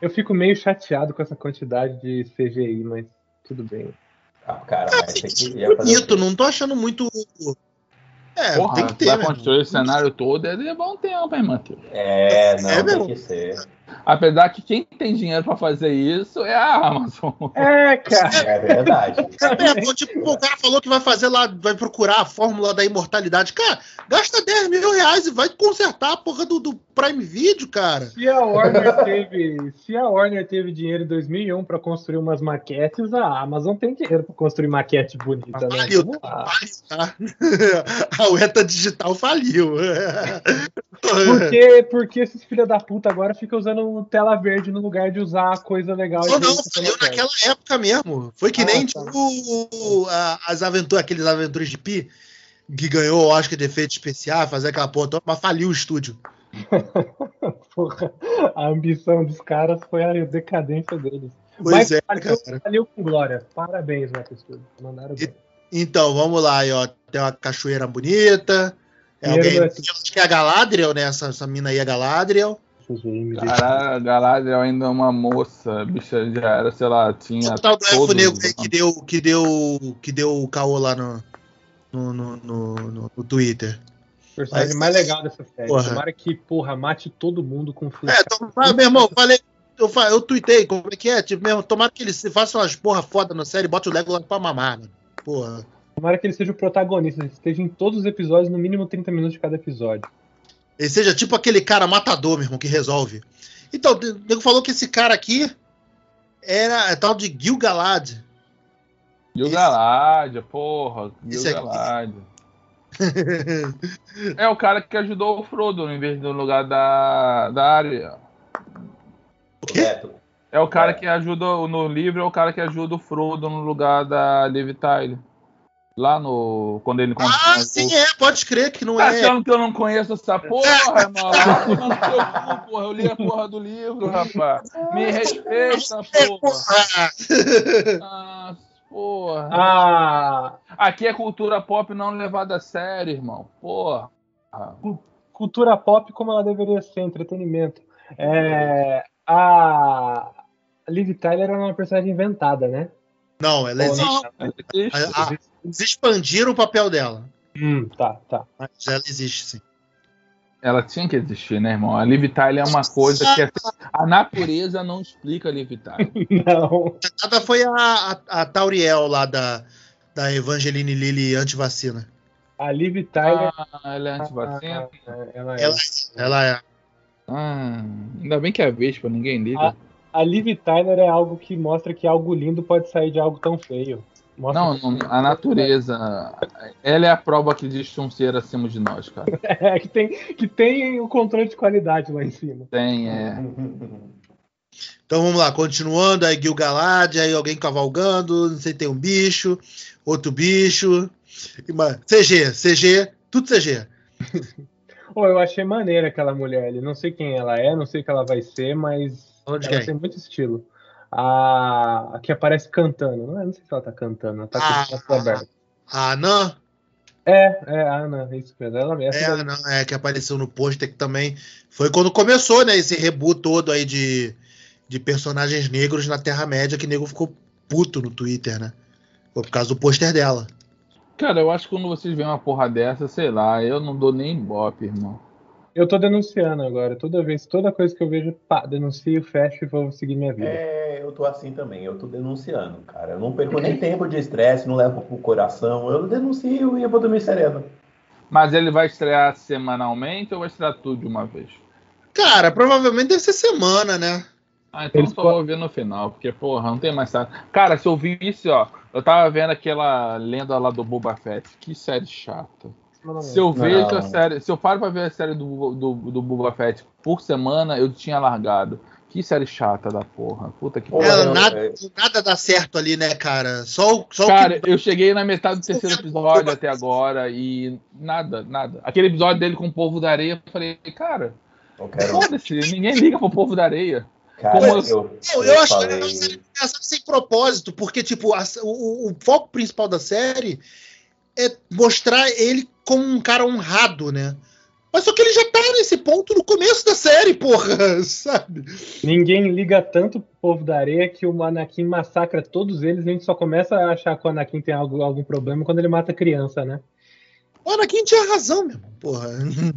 C: Eu fico meio chateado com essa quantidade de CGI, mas tudo bem.
B: Ah, cara,
D: é, mas é bonito, não tô achando muito.
A: É, Porra, tem que ter. Pra construir o cenário todo é levar um tempo, hein, Matheus?
B: É, não, é, tem que ser.
A: Apesar que quem tem dinheiro para fazer isso é a Amazon.
C: É, cara.
B: É verdade.
D: É, tipo, o cara falou que vai fazer lá, vai procurar a fórmula da imortalidade. Cara, gasta 10 mil reais e vai consertar a porra do, do Prime Video, cara.
C: Se a Warner teve, se a Warner teve dinheiro em 2001 para construir umas maquetes, a Amazon tem dinheiro para construir maquete bonita, né? Faliu,
D: tá? (laughs) A UETA Digital faliu. (laughs)
C: Porque, porque esses filha da puta agora ficam usando tela verde no lugar de usar coisa legal.
D: Não, não, faliu naquela época mesmo. Foi que ah, nem tá. tipo, as aventuras, aqueles aventuras de Pi, que ganhou, acho que, de efeito especial, fazer aquela porra mas faliu o estúdio. (laughs)
C: Porra, a ambição dos caras foi a decadência deles.
D: Pois Mas é,
C: faliu, faliu com glória. Parabéns, Marcos Studio. Mandaram bem.
D: Então, vamos lá, aí, ó. Tem uma cachoeira bonita. É alguém, acho que é a Galadriel, né? Essa, essa mina aí é a Galadriel.
A: Cara, Galadriel ainda é uma moça, bicha já era, sei lá, tinha. O
D: tal do elfo negro aí que deu, que deu, que deu o caô lá no, no, no, no, no Twitter.
C: O personagem Mas, mais legal dessa série. Porra. Tomara que, porra, mate todo mundo com
D: flecha. É, tomara, meu irmão, falei. Eu, eu tuitei, como é que é? Tipo, mesmo, tomara que ele faça umas porra foda na série e bote o Legolas pra mamar, mano. Porra.
C: Tomara que ele seja o protagonista, esteja em todos os episódios, no mínimo 30 minutos de cada episódio.
D: Ele seja tipo aquele cara matador, meu irmão, que resolve. Então, o nego falou que esse cara aqui era é tal de Gil-galad.
A: Gil-galad, porra. Gil-galad. (laughs) é o cara que ajudou o Frodo em vez do lugar da, da área.
D: O quê?
A: É o cara que ajuda no livro, é o cara que ajuda o Frodo no lugar da Liv Tyler. Lá no. Quando ele.
D: Ah, sim, é, pode crer que não tá
A: é. achando que eu não conheço essa porra, (laughs) mano? Não seu porra. Eu li a porra do livro, rapaz. Me respeita, porra. Ah, porra.
C: Ah.
A: Aqui é cultura pop não levada a sério, irmão. Porra.
C: Cultura pop como ela deveria ser, entretenimento. É, a Liv Tyler era uma personagem inventada, né?
D: Não, ela existe. Não, ela existe. A, a, eles expandiram o papel dela.
C: Hum, tá, tá.
D: Mas ela existe, sim.
A: Ela tinha que existir, né, irmão? A Liv Tyler é uma coisa que a natureza não explica a Liv Tyler. (laughs)
C: não.
D: Nada foi a, a, a, Tauriel lá da, da Evangeline Lilly antivacina.
C: A Liv Tyler.
A: Ah, ela é antivacina?
C: Ah, ela é.
D: Ela, ela é.
A: Ah, ainda bem que é Vespa, ninguém liga.
C: A, a Liv Tyler é algo que mostra que algo lindo pode sair de algo tão feio. Mostra
A: Não, não, a natureza. Ela é a prova que existe um ser acima de nós, cara. (laughs)
C: É, que tem, que tem o controle de qualidade lá em cima.
A: Tem, é. (laughs)
D: Então vamos lá, continuando, aí Gil-galad, aí alguém cavalgando, não sei, tem um bicho, outro bicho. CG, CG, tudo CG.
C: Pô, (laughs) eu achei maneira aquela mulher ali. Não sei quem ela é, não sei o que ela vai ser, mas
D: Onde
C: ela
D: quem?
C: tem muito estilo. A, a que aparece cantando. Não, é- não sei se ela tá cantando, ela tá com
D: Ah,
C: o braço aberto.
D: A Anã,
C: É, é, a Ana, é isso mesmo. Ela, essa
D: é, a Anã, é, que apareceu no pôster que também foi quando começou, né, esse reboot todo aí de, de personagens negros na Terra-média, que nego ficou puto no Twitter, né? Foi por causa do pôster dela.
A: Cara, eu acho que quando vocês veem uma porra dessa, sei lá, eu não dou nem bope, irmão.
C: Eu tô denunciando agora. Toda vez, toda coisa que eu vejo, pá, denuncio, fecho e vou seguir minha vida.
B: É, eu tô assim também, eu tô denunciando, cara. Eu não perco nem tempo de estresse, não levo pro coração. Eu denuncio e eu vou dormir sereno.
A: Mas ele vai estrear semanalmente ou vai estrear tudo de uma vez?
D: Cara, provavelmente deve ser semana, né?
A: Ah, então
C: Eles
A: só vou ver no final, porque, porra, não tem mais nada. Cara, se eu visse, ó, eu tava vendo aquela lenda lá do Boba Fett, que série chata. Se eu vejo a série, se eu paro pra ver a série do, do, do Boba Fett por semana, eu tinha largado. Que série chata da porra. Puta que.
D: Ela,
B: eu-
D: nada,
B: é-
D: nada dá certo ali, né, cara? Só, só
A: Cara,
D: o que.
A: eu cheguei na metade do terceiro episódio até agora e nada, nada. Aquele episódio dele com o povo da areia, eu falei, cara, foda-se, ninguém liga pro povo da areia.
B: Cara,
A: Como
B: eu, eu,
D: Eu, eu acho que
B: falei-
D: é uma série engraçada sem propósito, porque, tipo, a- o, o foco principal da série é mostrar ele como um cara honrado, né? Mas só que ele já tá nesse ponto no começo da série, porra, (laughs) sabe?
C: Ninguém liga tanto pro povo da areia que o Anakin massacra todos eles e a gente só começa a achar que o Anakin tem algo, algum problema quando ele mata criança, né?
D: O Anakin tinha razão, meu irmão, porra.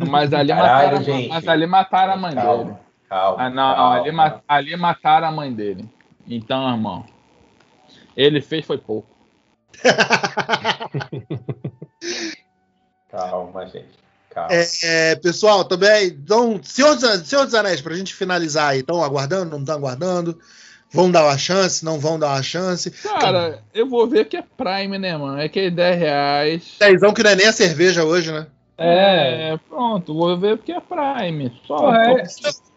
A: Mas ali,
B: Caralho,
A: mataram,
B: gente.
A: mas ali mataram a mãe dele.
B: Calma, calma.
A: Ah, não,
B: calma.
A: ali, ma- ali mataram a mãe dele. Então, irmão, ele fez foi pouco. (laughs) (laughs)
B: Calma, gente. Calma.
D: É, é, pessoal, também, então, Senhor dos, Senhor dos Anéis, pra gente finalizar aí, estão aguardando, não estão aguardando? Vão dar uma chance, não vão dar uma chance?
A: Cara, eu vou ver que é Prime, né, mano? É que é 10 reais.
D: Dezão que não é nem a cerveja hoje, né?
A: É, pronto, vou ver porque é Prime. Só.
C: É-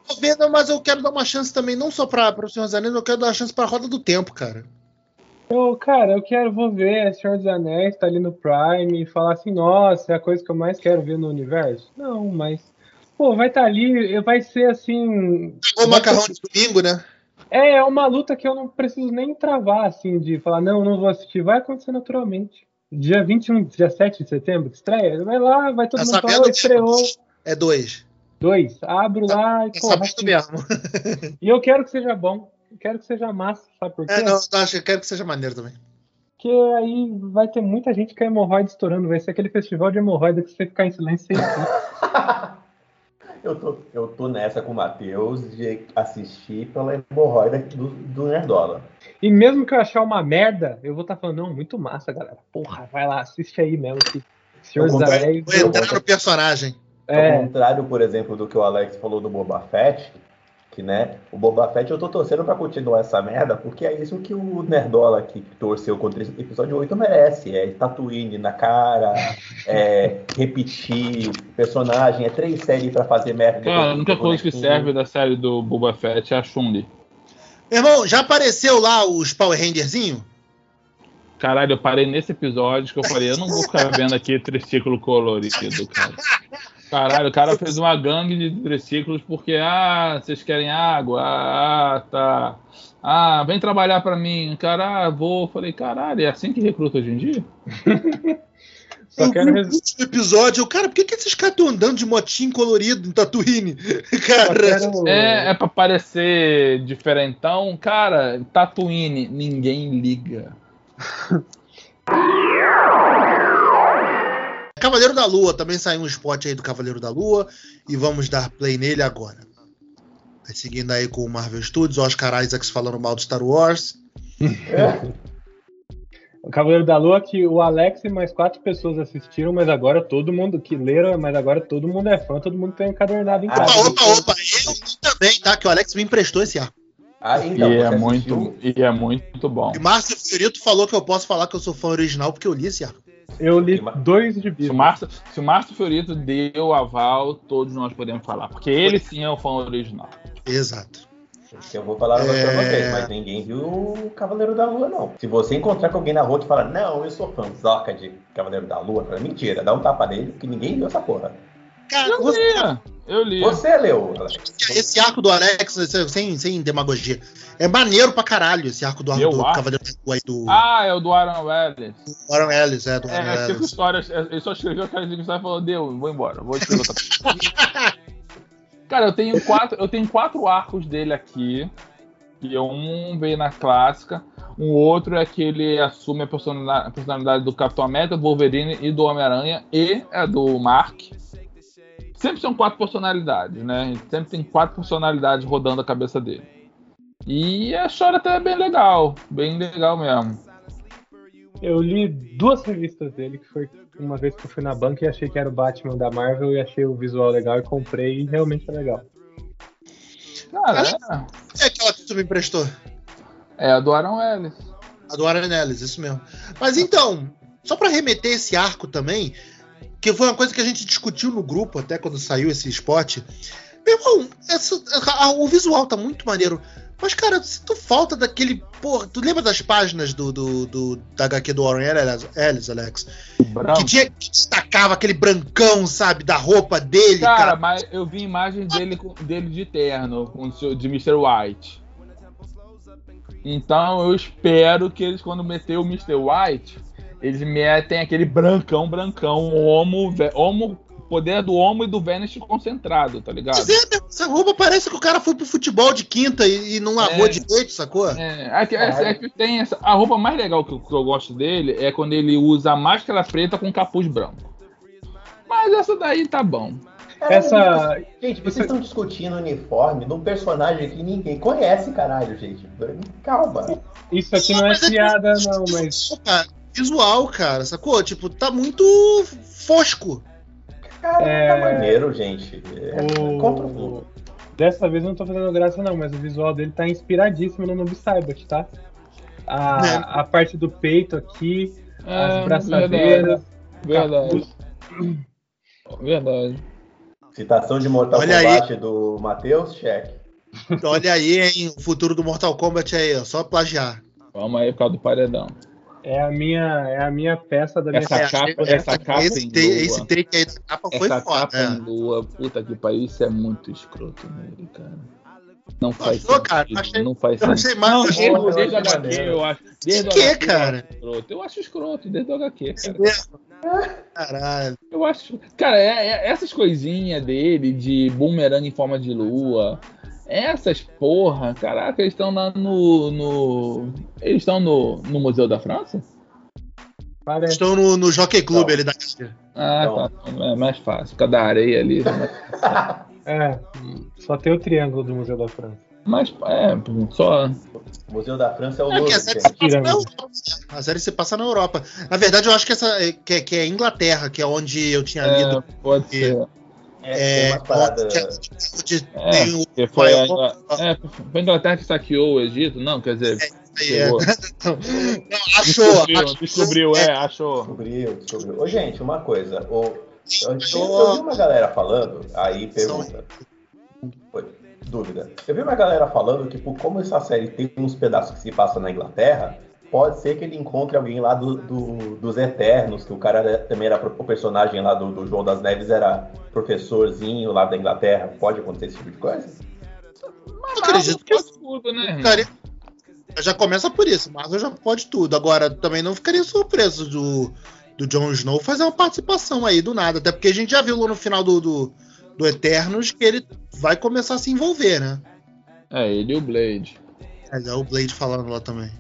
D: Tô vendo, mas eu quero dar uma chance também, não só pra, para o Senhor dos Anéis, eu quero dar uma chance pra Roda do Tempo, cara.
C: Eu, cara, eu quero, vou ver Senhor dos Anéis, tá ali no Prime, e falar assim, nossa, é a coisa que eu mais quero ver no universo. Não, mas, pô, vai estar tá ali, vai ser assim.
D: O macarrão de domingo, né?
C: É, é uma luta que eu não preciso nem travar, assim, de falar, não, não vou assistir. Vai acontecer naturalmente. Dia 21, dia 7 de setembro, estreia. Vai lá, vai todo
D: Tá
C: mundo falar, "Oh, estreou.
D: É dois.
C: Dois. Abro lá e,
D: Tá
C: porra,
D: sabendo mesmo.
C: E eu quero que seja bom. Quero que seja massa, sabe por quê?
D: É, não, acho, eu quero que seja maneiro também.
C: Porque aí vai ter muita gente com a hemorroida estourando. Vai ser aquele festival de hemorroida que você ficar em silêncio sem (laughs)
B: Eu tô, eu tô nessa com o Matheus de assistir pela hemorroida do, do Nerdola.
C: E mesmo que eu achar uma merda, eu vou estar falando, não, muito massa, galera. Porra, vai lá, assiste aí mesmo. Que Senhor
B: Eu
C: dos Anéis.
D: Vou entrar no personagem.
B: Ao
C: É,
B: contrário, por exemplo, do que o Alex falou do Boba Fett, que né, o Boba Fett eu tô torcendo pra continuar essa merda, porque é isso que o Nerdola que torceu contra esse episódio 8 merece. É Tatooine na cara, (laughs) é repetir personagem, é três séries pra fazer merda.
A: Cara, a única coisa que serve da série do Boba Fett é a Chun-Li.
D: Irmão, já apareceu lá os Power Rangerzinho?
A: Caralho, eu parei nesse episódio que eu falei, eu não vou ficar (laughs) vendo aqui triciclo colorido, cara. Caralho, o cara fez uma gangue de triciclos porque, ah, vocês querem água? Ah, tá. Ah, vem trabalhar pra mim. Cara, ah, vou. Falei, caralho, é assim que recruta hoje em dia? (laughs)
C: só
D: eu
C: quero res-
D: no último episódio, eu, cara, por que, que esses caras estão andando de motinho colorido em Tatooine? (laughs) Cara,
C: quero- (laughs)
A: É, é pra parecer diferentão. Cara, Tatooine, ninguém liga.
D: Cavaleiro da Lua, também saiu um spot aí do Cavaleiro da Lua e vamos dar play nele agora. Vai seguindo aí com o Marvel Studios, Oscar Isaacs falando mal do Star Wars.
C: O Cavaleiro da Lua que o Alex e mais quatro pessoas assistiram, mas agora todo mundo que leram, mas agora todo mundo é fã, todo mundo tem encadernado em
B: Ah,
C: casa.
D: Opa, opa, opa, eu também, tá? Que o Alex me emprestou esse ar.
B: Ah, então,
A: e, é muito, e é muito bom.
D: E Márcio Fiorito falou que eu posso falar que eu sou fã original porque eu li esse arco.
C: Eu li dois de
A: Se o,
C: Bíblia.
A: Márcio, se o Márcio Fiorito deu aval, todos nós podemos falar. Porque ele sim é o fã original.
D: Exato.
B: Eu vou falar um negócio pra
D: É.
B: vocês, mas ninguém viu o Cavaleiro da Lua, não. Se você encontrar com alguém na rua que fala, não, eu sou fãzoca de Cavaleiro da Lua, fala, mentira, dá um tapa nele, que ninguém viu essa porra.
D: Cara,
A: Eu
D: você-
A: li, eu li.
B: Você leu,
D: esse arco do Alex, sem, sem demagogia, é maneiro pra caralho esse arco do, arco do
A: arco?
D: Cavaleiro da Lua aí do
A: Ah, é o do Aaron Welles.
D: Warren Ellis, é, do
A: É,
D: Warren
A: é cinco
D: Ellis.
A: histórias. é, Ele só escreveu aquelas histórias e falou, deu, vou embora, vou escrever outra. (laughs) Cara, eu tenho quatro, eu tenho quatro arcos dele aqui. E um veio na clássica. Um outro é que ele assume a personalidade, a personalidade do Capitão América, do Wolverine e do Homem-Aranha. E é do Mark. Sempre são quatro personalidades, né? Sempre tem quatro personalidades rodando a cabeça dele. E a história até é bem legal. Bem legal mesmo.
C: Eu li duas revistas dele, que foi uma vez que eu fui na banca e achei que era o Batman da Marvel e achei o visual legal e comprei e realmente é legal.
A: Cara,
D: É aquela que tu me emprestou.
A: é, é a do Aaron Ellis.
D: A do Warren Ellis, isso mesmo. Mas então, só pra remeter esse arco também, que foi uma coisa que a gente discutiu no grupo até quando saiu esse spot. Meu irmão, essa- a- o visual tá muito maneiro. Mas, cara, tu falta daquele. Porra, tu lembra das páginas do, do, do- da HQ do Warren Ellis, Alex? Que, tinha, que destacava aquele brancão, sabe, da roupa dele,
A: Cara,
D: cara.
A: mas eu vi imagens dele, dele de terno, com de Mr. White. Então eu espero que eles, quando meter o Mr. White, eles metem aquele brancão, brancão, homo, homo poder do homo e do Vanish concentrado, tá ligado?
D: Mas é, essa roupa parece que o cara foi pro futebol de quinta e, e não lavou
A: É.
D: direito, sacou?
A: É, é que- é- é que tem essa, a roupa mais legal que eu, que eu gosto dele é quando ele usa a máscara preta com capuz branco. Mas essa daí tá bom.
C: Essa.
B: Gente, vocês estão discutindo uniforme de um personagem que ninguém conhece, caralho, gente. Calma.
C: Isso aqui não é
D: é-
C: piada, não, mas.
D: Visual, cara, sacou? Tipo, tá muito fosco.
B: Cara,
C: É.
B: tá maneiro, gente. É, Compra o
C: O... Dessa vez eu não tô fazendo graça, não, mas o visual dele tá inspiradíssimo no Noob Saibot, tá? A,
D: Né?
C: a parte do peito aqui,
A: É,
C: as braçadeiras.
A: Verdade. Verdade.
B: Citação de Mortal
D: Olha aí.
B: Kombat do Matheus, cheque.
D: Olha aí, hein? O futuro do Mortal Kombat aí, ó. Só plagiar.
A: Vamos aí por causa do paredão.
C: É a minha, é a minha peça da minha
A: Essa capa, essa capa
D: esse,
A: em lua.
D: esse take aí da capa foi
A: Essa
D: foda.
A: capa em
D: é.
A: lua, puta que pariu, isso é muito escroto nele, cara. Não faz
D: cara?
A: sentido.
D: Achei-
A: não faz
D: Eu
A: sentido.
D: achei mais.
A: Não, desde, desde HQ, eu acho. Desde o
D: Que,
A: HQ,
D: cara?
A: Eu acho escroto. Eu acho escroto, desde o HQ, cara.
D: Caralho.
A: Eu acho. Cara, é- é- essas coisinhas dele de boomerang em forma de lua. Essas porra, caraca, eles estão lá no. no eles estão no, no Museu da França?
C: Parece.
D: Estão no, no Jockey Club
B: Não.
D: ali da
A: Ah,
B: Não.
A: tá. É mais fácil. Por causa da areia ali. né? (laughs)
C: É, só tem o triângulo do Museu da França.
A: Mas, é, só.
B: O Museu da França é o
D: É que
B: Louvre,
D: a série se
B: gente.
D: passa na
C: Pirâmide.
D: Europa. né? A série se passa na Europa. Na verdade, eu acho que essa é- que, que é Inglaterra, que é onde eu tinha
A: É,
D: lido.
A: pode ser.
B: É,
D: É, onde, onde
A: É, foi a,
D: Inglaterra.
A: é, foi a Inglaterra que saqueou o Egito? Não, quer dizer,
D: aí, é.
A: pegou. (laughs)
D: Não, achou,
A: descobriu,
D: achou.
A: descobriu, é, achou.
B: Descobriu, descobriu. Ô, gente, uma coisa. O, eu, eu vi uma galera falando, aí pergunta. Foi, dúvida. Eu vi uma galera falando que, por como essa série tem uns pedaços que se passam na Inglaterra, pode ser que ele encontre alguém lá do, do- dos Eternos, que o cara era- também era o personagem lá do, do João das Neves, era professorzinho lá da Inglaterra. Pode acontecer esse tipo de coisa?
D: Eu acredito que
A: Pode tudo, né,
D: ficaria. Já começa por isso, Marvel já pode tudo. Agora, também não ficaria surpreso do, do Jon Snow fazer uma participação aí do nada. Até porque a gente já viu lá no final do, do, do Eternos que ele vai começar a se envolver, né?
A: É, ele e o Blade.
D: Mas é o Blade falando lá também.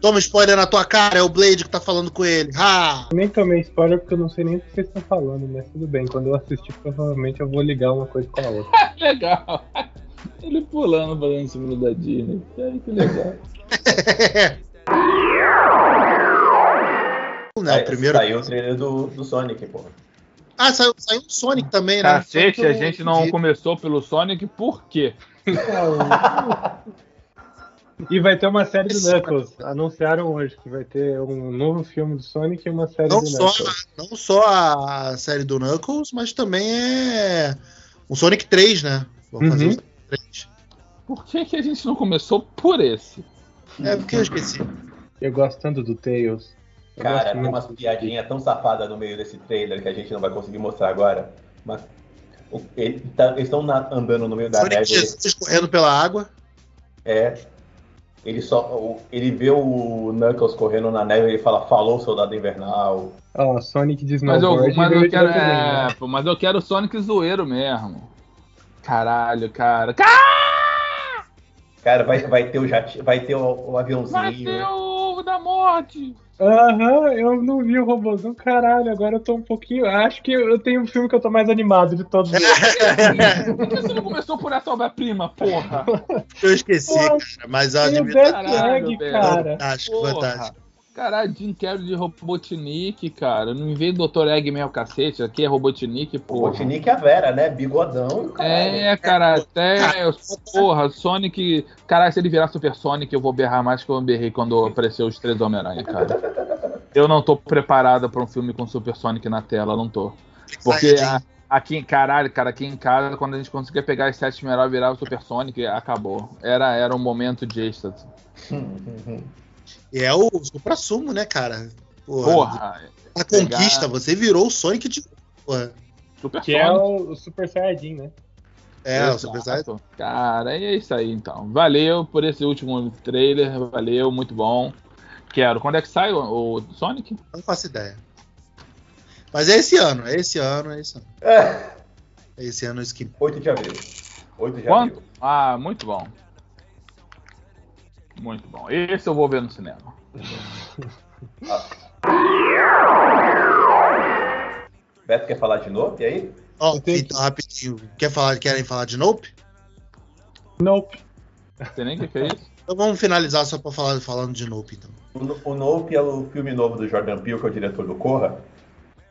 D: Toma spoiler na tua cara, é o Blade que tá falando com ele. Ha!
C: Eu nem tomei spoiler porque eu não sei nem o que vocês estão falando, mas tudo bem. Quando eu assistir, provavelmente eu vou ligar uma coisa com a outra. (laughs)
A: Legal. Ele pulando, fazendo símbolo da Disney. Ai, que legal. (laughs)
D: Não, o primeiro.
B: Saiu o trailer do, do Sonic, porra.
D: Ah, saiu, saiu o Sonic também, né?
A: Cacete, a gente não começou pelo Sonic, por quê?
C: E vai ter uma série do Knuckles. Anunciaram hoje que vai ter um novo filme do Sonic e uma série
D: Não
C: do
D: só,
C: Knuckles.
D: não só a série do Knuckles, mas também é o Sonic 3, né? Vamos fazer
C: Uhum.
D: o Sonic 3.
A: Por que, que a gente não começou por esse?
D: É porque eu esqueci.
C: Eu gosto tanto do Tails. Eu
B: Cara, tem umas piadinhas tão safadas no meio desse trailer que a gente não vai conseguir mostrar agora. Mas ele tá- eles estão andando no meio da
D: Sonic
B: neve.
D: Jesus correndo pela água.
B: É. Ele só. Ele vê o Knuckles correndo na neve e ele fala, falou, soldado invernal.
C: Ó, Sonic de
A: Mas eu,
C: snowboard.
A: mas eu quero. É,
C: né?
A: pô, mas eu quero o Sonic zoeiro mesmo. Caralho, cara. Ca-
B: Cara, vai, vai ter o jati, vai ter o, o
A: Vai
B: aviãozinho.
A: ter o ovo da morte.
C: Aham, eu não vi o robôzão. Caralho, agora eu tô um pouquinho. Acho que eu tenho um filme que eu tô mais animado de todos eles.
A: Por que você não começou por essa obra-prima, porra?
D: Eu esqueci,
C: Pô,
D: cara. Mas eu
C: Tem o
D: admito.
C: Death
A: Caralho,
C: Egg, cara.
D: Fantástico, fantástico.
A: Caralho, Jim Carrey de Robotnik, cara. Não vem Dr. Eggman é o cacete, aqui é Robotnik, porra.
B: Botinique e a Vera, né? Bigodão. o caralho.
A: É, cara, até. Porra, Sonic. Caralho, se ele virar Super Sonic, eu vou berrar mais que eu berrei quando apareceu os três Homem-Aranha, cara. Eu não tô preparada pra um filme com Super Sonic na tela, não tô. Porque a- aqui, em- caralho, cara, aqui em casa, quando a gente conseguia pegar as sete melhor e virar o Super Sonic, acabou. Era, era um momento de êxtase. (laughs)
D: E é o supra-sumo, né, cara? Porra.
A: Porra,
D: A
A: pegar-
D: conquista, você virou o Sonic de. Porra.
A: Super
C: Que é
A: Sonic.
C: o, o Super Saiyajin, né?
D: É, o
A: Exato.
D: Super Saiyan.
A: Cara, e é isso aí então. Valeu por esse último trailer, valeu, muito bom. Quero. Quando é que sai o, o Sonic?
D: Não faço ideia. Mas é esse ano, é esse ano, é esse ano.
B: É,
D: É esse ano isso que.
B: 8 de abril. 8 de
A: Quanto?
B: abril.
A: Ah, muito bom. Muito bom. Esse eu vou ver no cinema. (laughs)
B: Beto quer falar de novo? E aí?
D: Ó,
C: tenho
D: então, rapidinho. Quer falar, querem falar de Nope?
C: Nope.
A: Não sei nem o que, que é isso. (laughs)
D: Então vamos finalizar só pra falar falando de Nope, então.
B: O, o Nope é o filme novo do Jordan Peele, que é o diretor do Corra.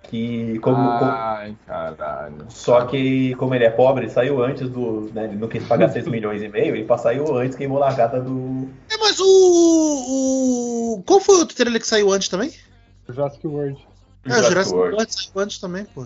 B: Que como. com-
A: Ai, caralho.
B: Só que, como ele é pobre, ele saiu antes do. Né, ele não quis pagar 6 (laughs) milhões e meio, ele saiu antes, queimou a largada do.
D: É, mas o. o... Qual foi o outro trailer que saiu antes também?
C: Jurassic World.
D: É, o Jurassic
B: World.
D: World saiu antes também, pô.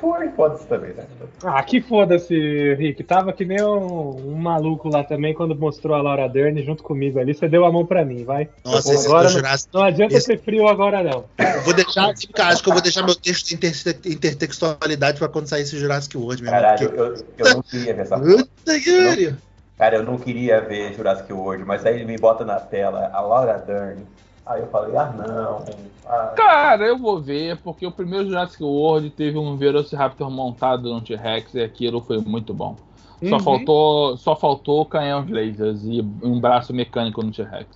B: Jurassic World pode também, né?
C: Ah, que foda-se, Rick. Tava que nem um, um maluco lá também quando mostrou a Laura Dern junto comigo ali. Você deu a mão pra mim, vai.
D: Nossa, esse
C: agora
D: do
C: não-
D: Jurassic
C: Não adianta
D: Esse-
C: ser frio agora, não.
D: Eu vou deixar, cara, acho que eu vou deixar meu texto de inter- intertextualidade pra quando sair esse Jurassic World mesmo.
B: Caralho,
D: porque-
B: eu, eu não queria ver essa.
D: Puta que.
B: Cara, eu não queria ver Jurassic World, mas aí ele me bota na tela a Laura Dern. Aí eu falei, ah não. Ah,
A: Cara, eu vou ver, porque o primeiro Jurassic World teve um Velociraptor montado no T-Rex e aquilo foi muito bom. Só,
C: Uhum.
A: faltou, só faltou canhão de lasers e um braço mecânico no T-Rex.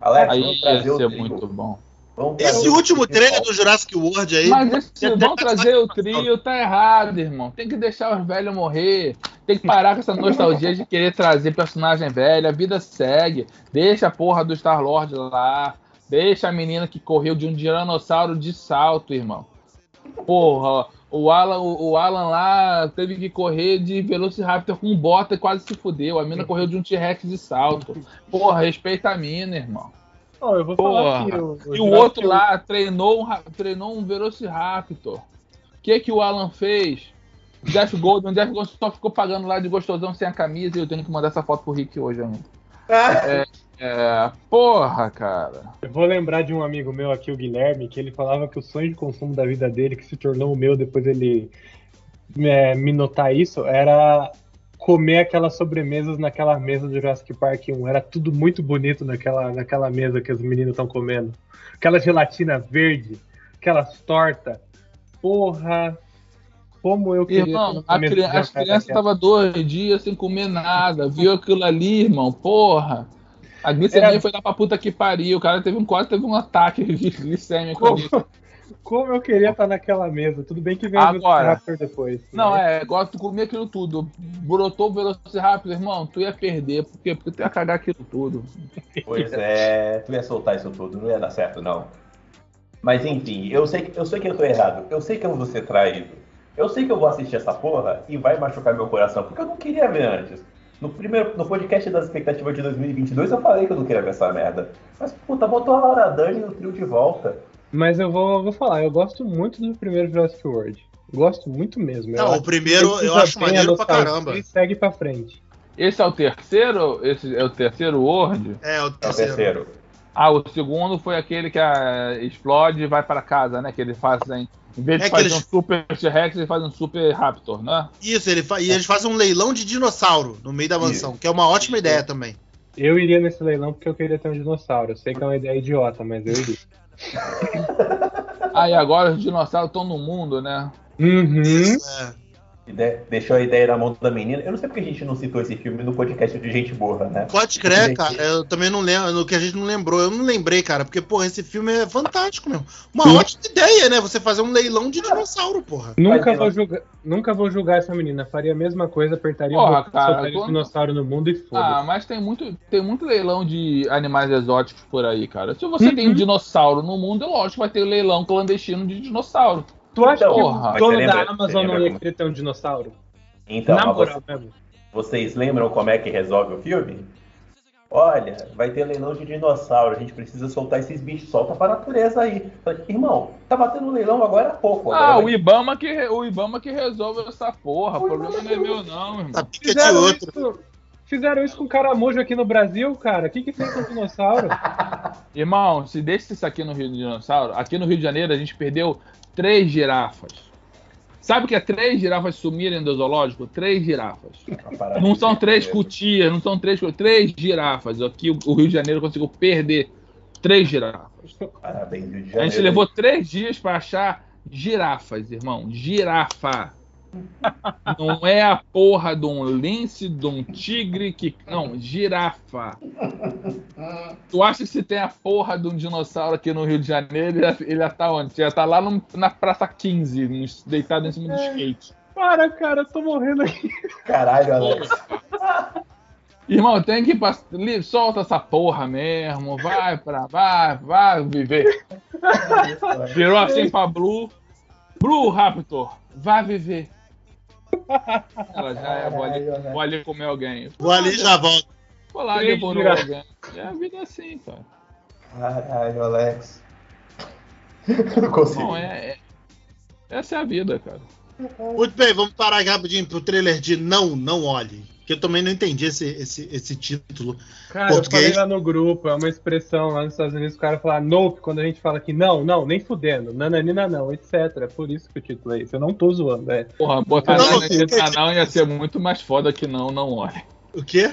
B: Alex,
A: Aí ia ser muito bom.
D: Esse último trailer do Jurassic World aí.
A: Mas esse, vão trazer o trio, tá errado, irmão. Tem que deixar os velhos morrer. Tem que parar com essa nostalgia de querer trazer personagem velho. A vida segue. Deixa a porra do Star-Lord lá. Deixa a menina que correu de um tiranossauro de salto, irmão. Porra, o Alan, o, Alan lá teve que correr de Velociraptor com bota e quase se fudeu. A mina correu de um T-Rex de salto. Porra, respeita a mina, irmão.
C: Ó, eu vou falar
A: Porra.
C: que o,
A: E o outro
C: World-
A: lá treinou um, treinou um Velociraptor. O que que o Alan fez? Jeff Goldman, Jeff Goldman só ficou pagando lá de gostosão sem a camisa e eu tenho que mandar essa foto pro Rick hoje ainda.
B: Ah, (laughs)
A: É, porra, cara.
C: Eu vou lembrar de um amigo meu aqui, o Guilherme, que ele falava que o sonho de consumo da vida dele, que se tornou o meu depois ele é, me notar isso, era comer aquelas sobremesas naquela mesa do Jurassic Park 1. Era tudo muito bonito naquela, naquela mesa que os meninos estão comendo. Aquela gelatina verde, aquelas tortas. Porra! Como eu queria.
A: Irmão, a
C: mesa
A: cri- as crianças estavam dois dias sem comer nada. Viu aquilo ali, irmão? Porra. A glicemia
C: Era-
A: foi lá pra puta que pariu. O cara teve um, quase teve um ataque glicêmico.
C: Como, como eu queria estar naquela mesa. Tudo bem que veio
A: Agora.
C: o Raptor depois.
A: Não,
C: né?
A: é, igual tu comia aquilo tudo. Brotou o Velociraptor, irmão, tu ia perder. Por quê? Porque tu ia cagar aquilo tudo.
B: Pois é, tu ia soltar isso tudo, não ia dar certo, não. Mas enfim, eu sei, que- eu sei que eu tô errado. Eu sei que eu vou ser traído. Eu sei que eu vou assistir essa porra e vai machucar meu coração, porque eu não queria ver antes. No, primeiro, no podcast das expectativas de 2022 eu falei que eu não queria ver essa merda. Mas, puta, botou a Laura Dani no trio de volta.
C: Mas eu vou, vou falar, eu gosto muito do primeiro Jurassic World. Gosto muito mesmo.
D: Não, o primeiro eu acho maneiro pra caramba.
C: E segue pra frente.
A: Esse é o terceiro? Esse é o terceiro World?
D: É, o terceiro.
B: É o terceiro.
A: Ah, o segundo foi aquele que a, explode e vai para casa, né? Que ele faz em, em vez de
D: É
A: fazer
D: eles-
A: um Super T-Rex, ele faz um Super Raptor, né?
D: Isso, ele fa... e eles fazem um leilão de dinossauro no meio da mansão, que é uma ótima ideia também.
C: Eu iria nesse leilão porque eu queria ter um dinossauro. Eu sei que é uma ideia idiota, mas eu iria. (laughs)
A: Ah, e agora os dinossauros estão no mundo, né?
C: Uhum.
D: É.
B: Deixou a ideia na mão da menina. Eu não sei porque a gente não citou esse filme no podcast de Gente Burra, né?
D: Pode crer,
B: Gente.
D: cara. Eu também não lembro, no que a gente não lembrou. Eu não lembrei, cara, porque, porra, esse filme é fantástico mesmo. Uma
C: Sim.
D: ótima ideia, né? Você fazer um leilão de dinossauro, porra.
C: Nunca vou, julgar, nunca vou julgar essa menina. Faria a mesma coisa, apertaria
A: Porra,
C: um botão,
A: cara,
C: o dinossauro no mundo e
A: Ah,
C: foda-se.
A: mas tem muito, tem muito leilão de animais exóticos por aí, cara. Se você tem um
C: Uhum.
A: dinossauro no mundo, é lógico que vai ter leilão clandestino de dinossauro.
C: Tu acha
B: Então,
C: que
A: porra,
C: o dono da Amazon não ia
B: como-
C: querer ter um dinossauro?
B: Então,
C: Na moral
B: você-
C: mesmo.
B: vocês lembram como é que resolve o filme? Olha, vai ter leilão de dinossauro, a gente precisa soltar esses bichos, solta pra natureza aí. Falei, Irmão, tá batendo leilão agora há pouco.
A: Ah,
B: agora
A: o Ibama que, o Ibama que resolve essa porra. O problema não é meu, não, irmão.
D: A pica de outro.
C: isso, fizeram isso com caramujo aqui no Brasil, cara. O que que fez com o dinossauro? (laughs)
A: Irmão, se deixa isso aqui no Rio de Dinossauro, aqui no Rio de Janeiro a gente perdeu três girafas. Sabe o que é três girafas sumirem do zoológico? Três girafas. Não são três cutias, não são três, três girafas. Aqui o Rio de Janeiro conseguiu perder três girafas.
B: Parabéns, Rio de
A: A
B: Janeiro.
A: gente levou três dias pra achar girafas, irmão. Girafa. Não é a porra de um lince, de um tigre que. Não, girafa. Tu acha que se tem a porra de um dinossauro aqui no Rio de Janeiro, ele ia- ele ia tá onde? Ia tá lá no- na Praça 15, no- deitado em cima do skate.
C: Para, cara, eu tô morrendo aqui.
B: Caralho, Alex.
A: Irmão, tem que ir pra... li- solta essa porra mesmo, vai pra. Vai, vai viver. Virou assim pra Blue. Blue Raptor, vai viver. Ela já é, vou ali, vou ali comer alguém.
D: Vou ali e já volto.
A: Vou lá, devorou alguém. É a vida assim, cara.
B: Caralho, Alex. Não consigo.
A: Bom, é, é- Essa é a vida, cara.
D: Muito bem, vamos parar aqui rapidinho pro trailer de Não, Não Olhe. Que eu também não entendi esse, esse, esse título.
C: Cara,
D: Português.
C: eu falei lá no grupo, é uma expressão lá nos Estados Unidos, o cara fala nope quando a gente fala que não, não, nem fudendo, nananina não, etc. É por isso que o título é esse. Eu não tô zoando, é.
A: Porra, botar
D: Não,
A: nana
D: não,
A: nina não ia ser muito mais foda que não, não olha.
D: O quê?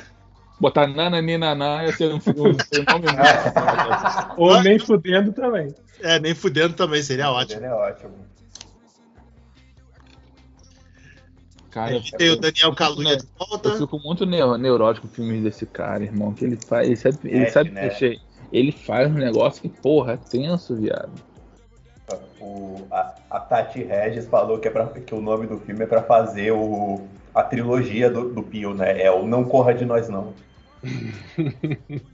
A: Botar nana nina não ia ser um, um, um (laughs) nome muito foda.
C: Ou nem fudendo também.
D: É, nem fudendo também, seria ótimo.
B: Ele é ótimo.
A: Cara,
D: A gente tem o Daniel Kaluuya de
A: eu
D: volta.
A: fico muito neu- neurótico com filmes desse cara, irmão. Que ele faz. Ele sabe, ele
B: Mete,
A: sabe
B: né?
A: mexer. Ele faz um negócio que, porra, é tenso, viado.
B: O, a, a Tati Regis falou que, é pra, que o nome do filme é pra fazer o, a trilogia do, do Pio, né? É o Não Corra de Nós Não. (laughs)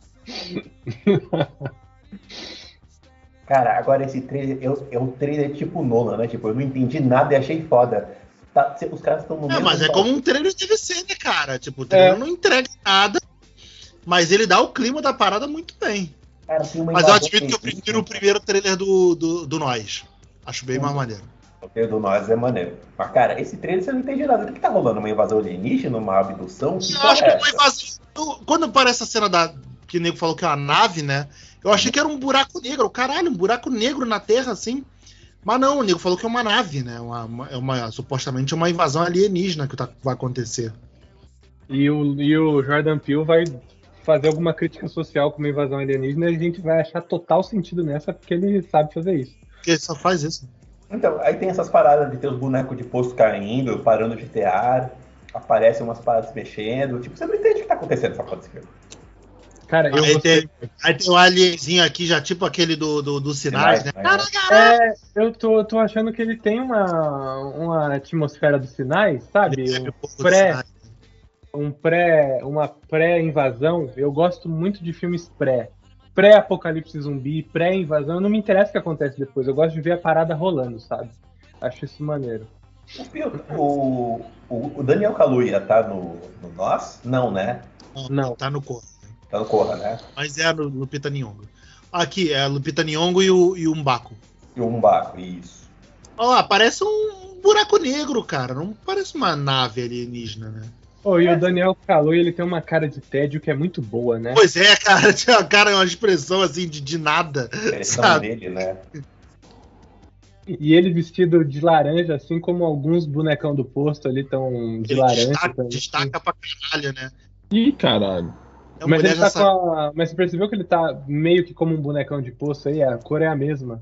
B: Cara, agora esse trailer eu- é um trailer tipo Nolan, né? Tipo, eu não entendi nada e achei foda. Tá, os caras estão no
D: É, mas é
B: palco.
D: como um trailer deve ser, né, cara? Tipo, o trailer
C: É.
D: não entrega nada, mas ele dá o clima da parada muito bem.
B: Cara, uma
D: Mas eu admito que eu prefiro o primeiro trailer do, do, do Nós. Acho bem mais maneiro.
B: O trailer do Nós é maneiro. Mas, cara, esse trailer você não entende nada. O que, tá rolando? Uma invasão alienígena? Uma abdução? Que
D: Eu acho que
B: é
D: uma
B: essa?
D: invasão. Quando aparece a cena da. Que o nego falou que é uma nave, né? Eu achei que era um buraco negro. Caralho, um buraco negro na Terra, assim. Mas não, o nego falou que é uma nave, né? Uma, uma- é uma, supostamente uma invasão alienígena que tá- vai acontecer.
C: E o, e o Jordan Peele vai fazer alguma crítica social com uma invasão alienígena e a gente vai achar total sentido nessa porque ele sabe fazer isso.
D: Porque ele só faz isso.
B: Então, aí tem essas paradas de ter os bonecos de posto caindo, parando de ter ar, aparecem umas paradas mexendo. Tipo, você não entende o que tá acontecendo nessa porra desse filme.
C: Cara, eu
D: Aí
C: gostei.
D: tem, aí tem um alienzinho aqui, já tipo aquele do, do, dos sinais,
B: Sinais,
D: né?
B: né?
D: Cara!
C: É, eu tô, tô achando que ele tem uma, uma atmosfera dos sinais, sabe? Um
D: um
C: pré-
D: sinais.
C: um pré, uma pré-invasão. Eu gosto muito de filmes pré. Pré-apocalipse zumbi, pré-invasão. Não me interessa o que acontece depois. Eu gosto de ver a parada rolando, sabe? Acho isso maneiro.
B: O, o, o- Daniel Kaluuya tá no, no Nós? Não, né?
C: Não.
D: Tá no corpo.
B: No Corra, né?
D: Mas é no Lupita Nyong'o. Aqui, é a Lupita Nyong'o e o, e o Mbaku.
B: E o Umbaco, isso.
D: Ó, parece um buraco negro, cara. Não parece uma nave alienígena, né?
C: Oh, e o Daniel Kaluuya, ele tem uma cara de tédio que é muito boa, né?
D: Pois é, cara. (laughs) Tinha uma cara, uma expressão assim de, de nada.
B: A expressão (laughs)
D: Sabe?
B: dele, né?
C: E ele vestido de laranja, assim como alguns bonecão do posto ali estão de
D: Ele
C: laranja.
D: destaca,
C: também.
D: destaca pra caralho, né?
A: Ih, caralho.
D: É
C: Mas,
D: mulher
C: ele tá a... Mas você percebeu que ele tá meio que como um bonecão de poço aí? A cor é a mesma.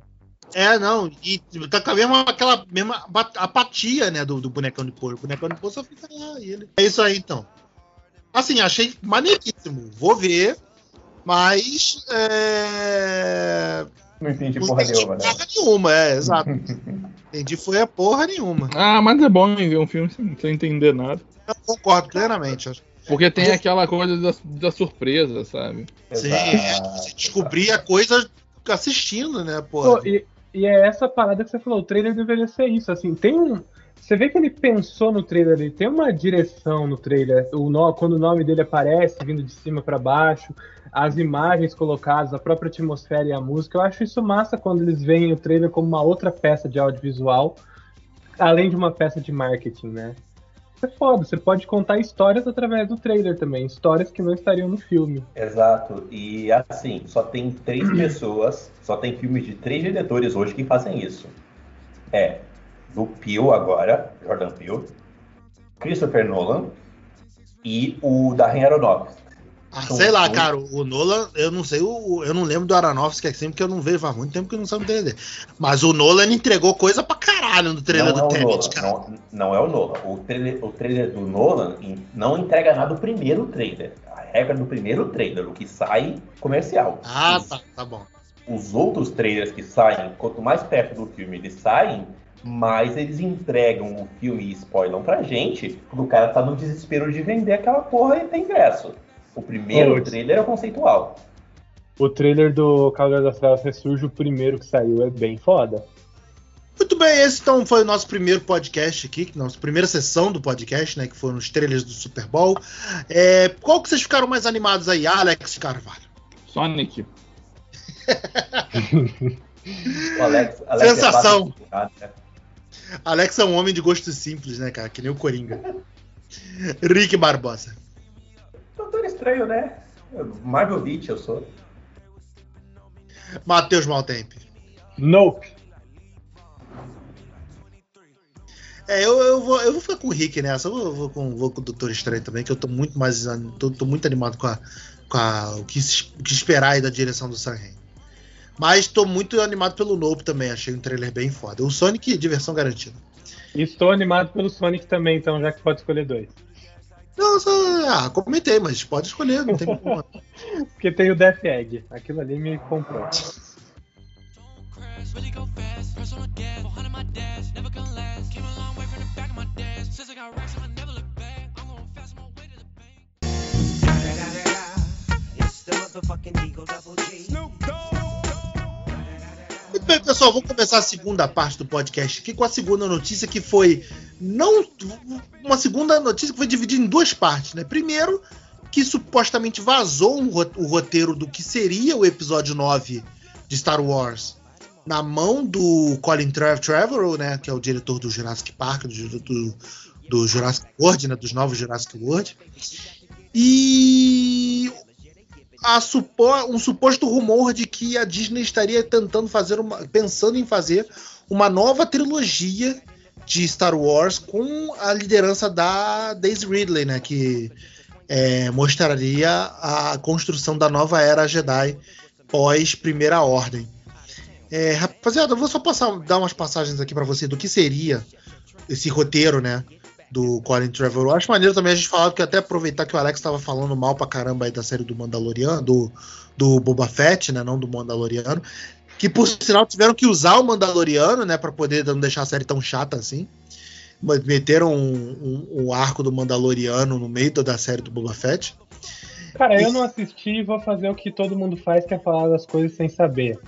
D: É, não, e tá com a mesma, aquela mesma apatia, né, do, do bonecão de porco. O bonecão de porco só fica lá, e ele... É isso aí, então. Assim, achei maneiríssimo. Vou ver, mas... É...
B: Não entendi
D: Não
B: porra nenhuma, né?
D: porra nenhuma, é, exato. (laughs) entendi foi a porra nenhuma.
A: Ah, mas é bom ver um filme sem, sem entender nada.
D: Eu concordo plenamente. acho.
A: Porque tem aquela coisa da, da surpresa, sabe?
D: Sim,
B: Exato.
D: você descobrir a coisa assistindo, né,
C: Pô,
D: porra.
C: e, e é essa parada que você falou, o trailer deveria ser isso, assim, tem um... Você vê que ele pensou no trailer, ele tem uma direção no trailer, o no- quando o nome dele aparece, vindo de cima pra baixo, as imagens colocadas, a própria atmosfera e a música, eu acho isso massa quando eles veem o trailer como uma outra peça de audiovisual, além de uma peça de marketing, né? É foda, você pode contar histórias através do trailer também, histórias que não estariam no filme.
B: Exato. E assim, só tem três (clears throat) pessoas, só tem filmes de três diretores hoje que fazem isso. É do Peele agora, Jordan Peele, Christopher Nolan e o Darren Aronofsky.
D: Ah, sei lá, cara, o Nolan, eu não sei, o- eu não lembro do Aronofsky assim, porque eu não vejo faz muito tempo que eu não sabe dele. Mas o Nolan entregou coisa pra caralho no trailer
B: não
D: do
B: é
D: Tenet, cara.
B: não, não é o Nolan. O trailer, o trailer do Nolan não entrega nada do primeiro trailer. A regra do primeiro trailer, o que sai comercial.
D: Ah,
B: Os-
D: tá, tá bom.
B: os outros trailers que saem, quanto mais perto do filme eles saem, mais eles entregam o filme e spoilam pra gente, porque o cara tá no desespero de vender aquela porra e tem ingresso. O primeiro
C: Putz.
B: trailer é o conceitual.
C: O trailer do Cavaleiro das Trevas Ressurge, o primeiro que saiu, é bem foda.
D: Muito bem, esse então foi o nosso primeiro podcast aqui, nossa primeira sessão do podcast, né? Que foram os trailers do Super Bowl. É, qual que vocês ficaram mais animados aí, Alex Carvalho?
A: Sonic. (laughs)
B: O Alex, Alex é
D: Sensação.
B: né?
D: Alex é um homem de gosto simples, né, cara? Que nem o Coringa. Rick Barbosa.
B: Estranho, né? Marvel Beach eu sou.
D: Matheus Maltempe.
C: Nope.
D: É, eu, eu, vou, eu vou ficar com o Rick nessa. Eu vou, vou com, vou com o Doutor Estranho também, que eu tô muito mais. Tô, tô muito animado com, a, com a- o, que, o que esperar aí da direção do Sam Raimi. Mas tô muito animado pelo Nope também. Achei um trailer bem foda. O Sonic, diversão garantida.
C: E estou animado pelo Sonic também, então, já que pode escolher dois.
D: Não, só, ah, comentei, mas pode escolher, não tem problema. (laughs)
C: Porque tem o Death Egg. Aquilo ali me comprou.
E: crash, really go fast. Press on the gas, behind my dash, never gonna last. Came a long way from the back of my dash. Since I got racks, I'ma never look back. I'm going fast, my way to the bank.
F: It's the motherfucking Eagle Double G.
D: Muito bem, pessoal, vamos começar a segunda parte do podcast aqui com a segunda notícia que foi não uma segunda notícia que foi dividida em duas partes, né? Primeiro, que supostamente vazou um o roteiro do que seria o episódio 9 de Star Wars na mão do Colin Trevorrow, né, que é o diretor do Jurassic Park, do, do, do Jurassic World, né, dos novos Jurassic World. E a supo, um suposto rumor de que a Disney estaria tentando fazer uma, pensando em fazer uma nova trilogia de Star Wars com a liderança da Daisy Ridley, né, que é, mostraria a construção da nova era Jedi pós Primeira Ordem. É, rapaziada, eu vou só passar, dar umas passagens aqui para você do que seria esse roteiro, né? Do Colin Trevorrow. Acho maneiro também a gente falar, porque até aproveitar que o Alex estava falando mal pra caramba aí da série do Mandaloriano, do, do Boba Fett, né? Não do Mandaloriano. Que por sinal tiveram que usar o Mandaloriano, né? Pra poder não deixar a série tão chata assim. Meteram um, um- um arco do Mandaloriano no meio da série do Boba Fett.
C: Cara, eu não assisti e vou fazer o que todo mundo faz, que é falar das coisas sem saber.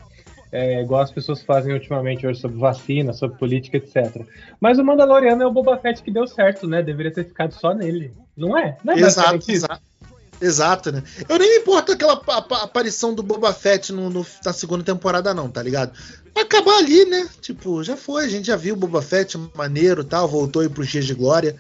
C: É, igual as pessoas fazem ultimamente hoje sobre vacina, sobre política, etc. Mas o Mandaloriano é o Boba Fett que deu certo, né? Deveria ter ficado só nele. Não é? Não é
D: Exato, exato. Exato, né? Eu nem me importo aquela pa- pa- aparição do Boba Fett no, no- na segunda temporada, não, tá ligado? Acabar ali, né? Tipo, já foi, a gente já viu o Boba Fett maneiro e tal, voltou aí pro Dias de Glória.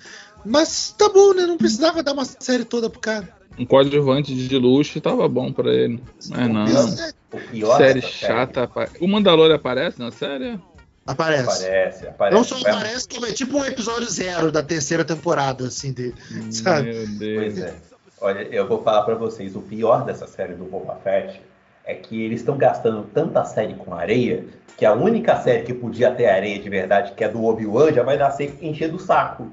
D: Mas tá bom, né? Não precisava dar uma série toda pro cara.
A: Um coadjuvante de luxo tava bom pra ele. Mas não.
B: O pior
A: Série
B: dessa
A: chata. O Mandalorian aparece na série?
D: Aparece.
B: Aparece, aparece.
D: Não só aparece, como é tipo um episódio zero da terceira temporada, assim, dele. Sabe?
A: Meu
B: Pois
A: Deus.
B: é. Olha, eu vou falar pra vocês, o pior dessa série do Boba Fett é que eles estão gastando tanta série com areia que a única série que podia ter areia de verdade, que é do Obi-Wan, já vai nascer enchendo o saco.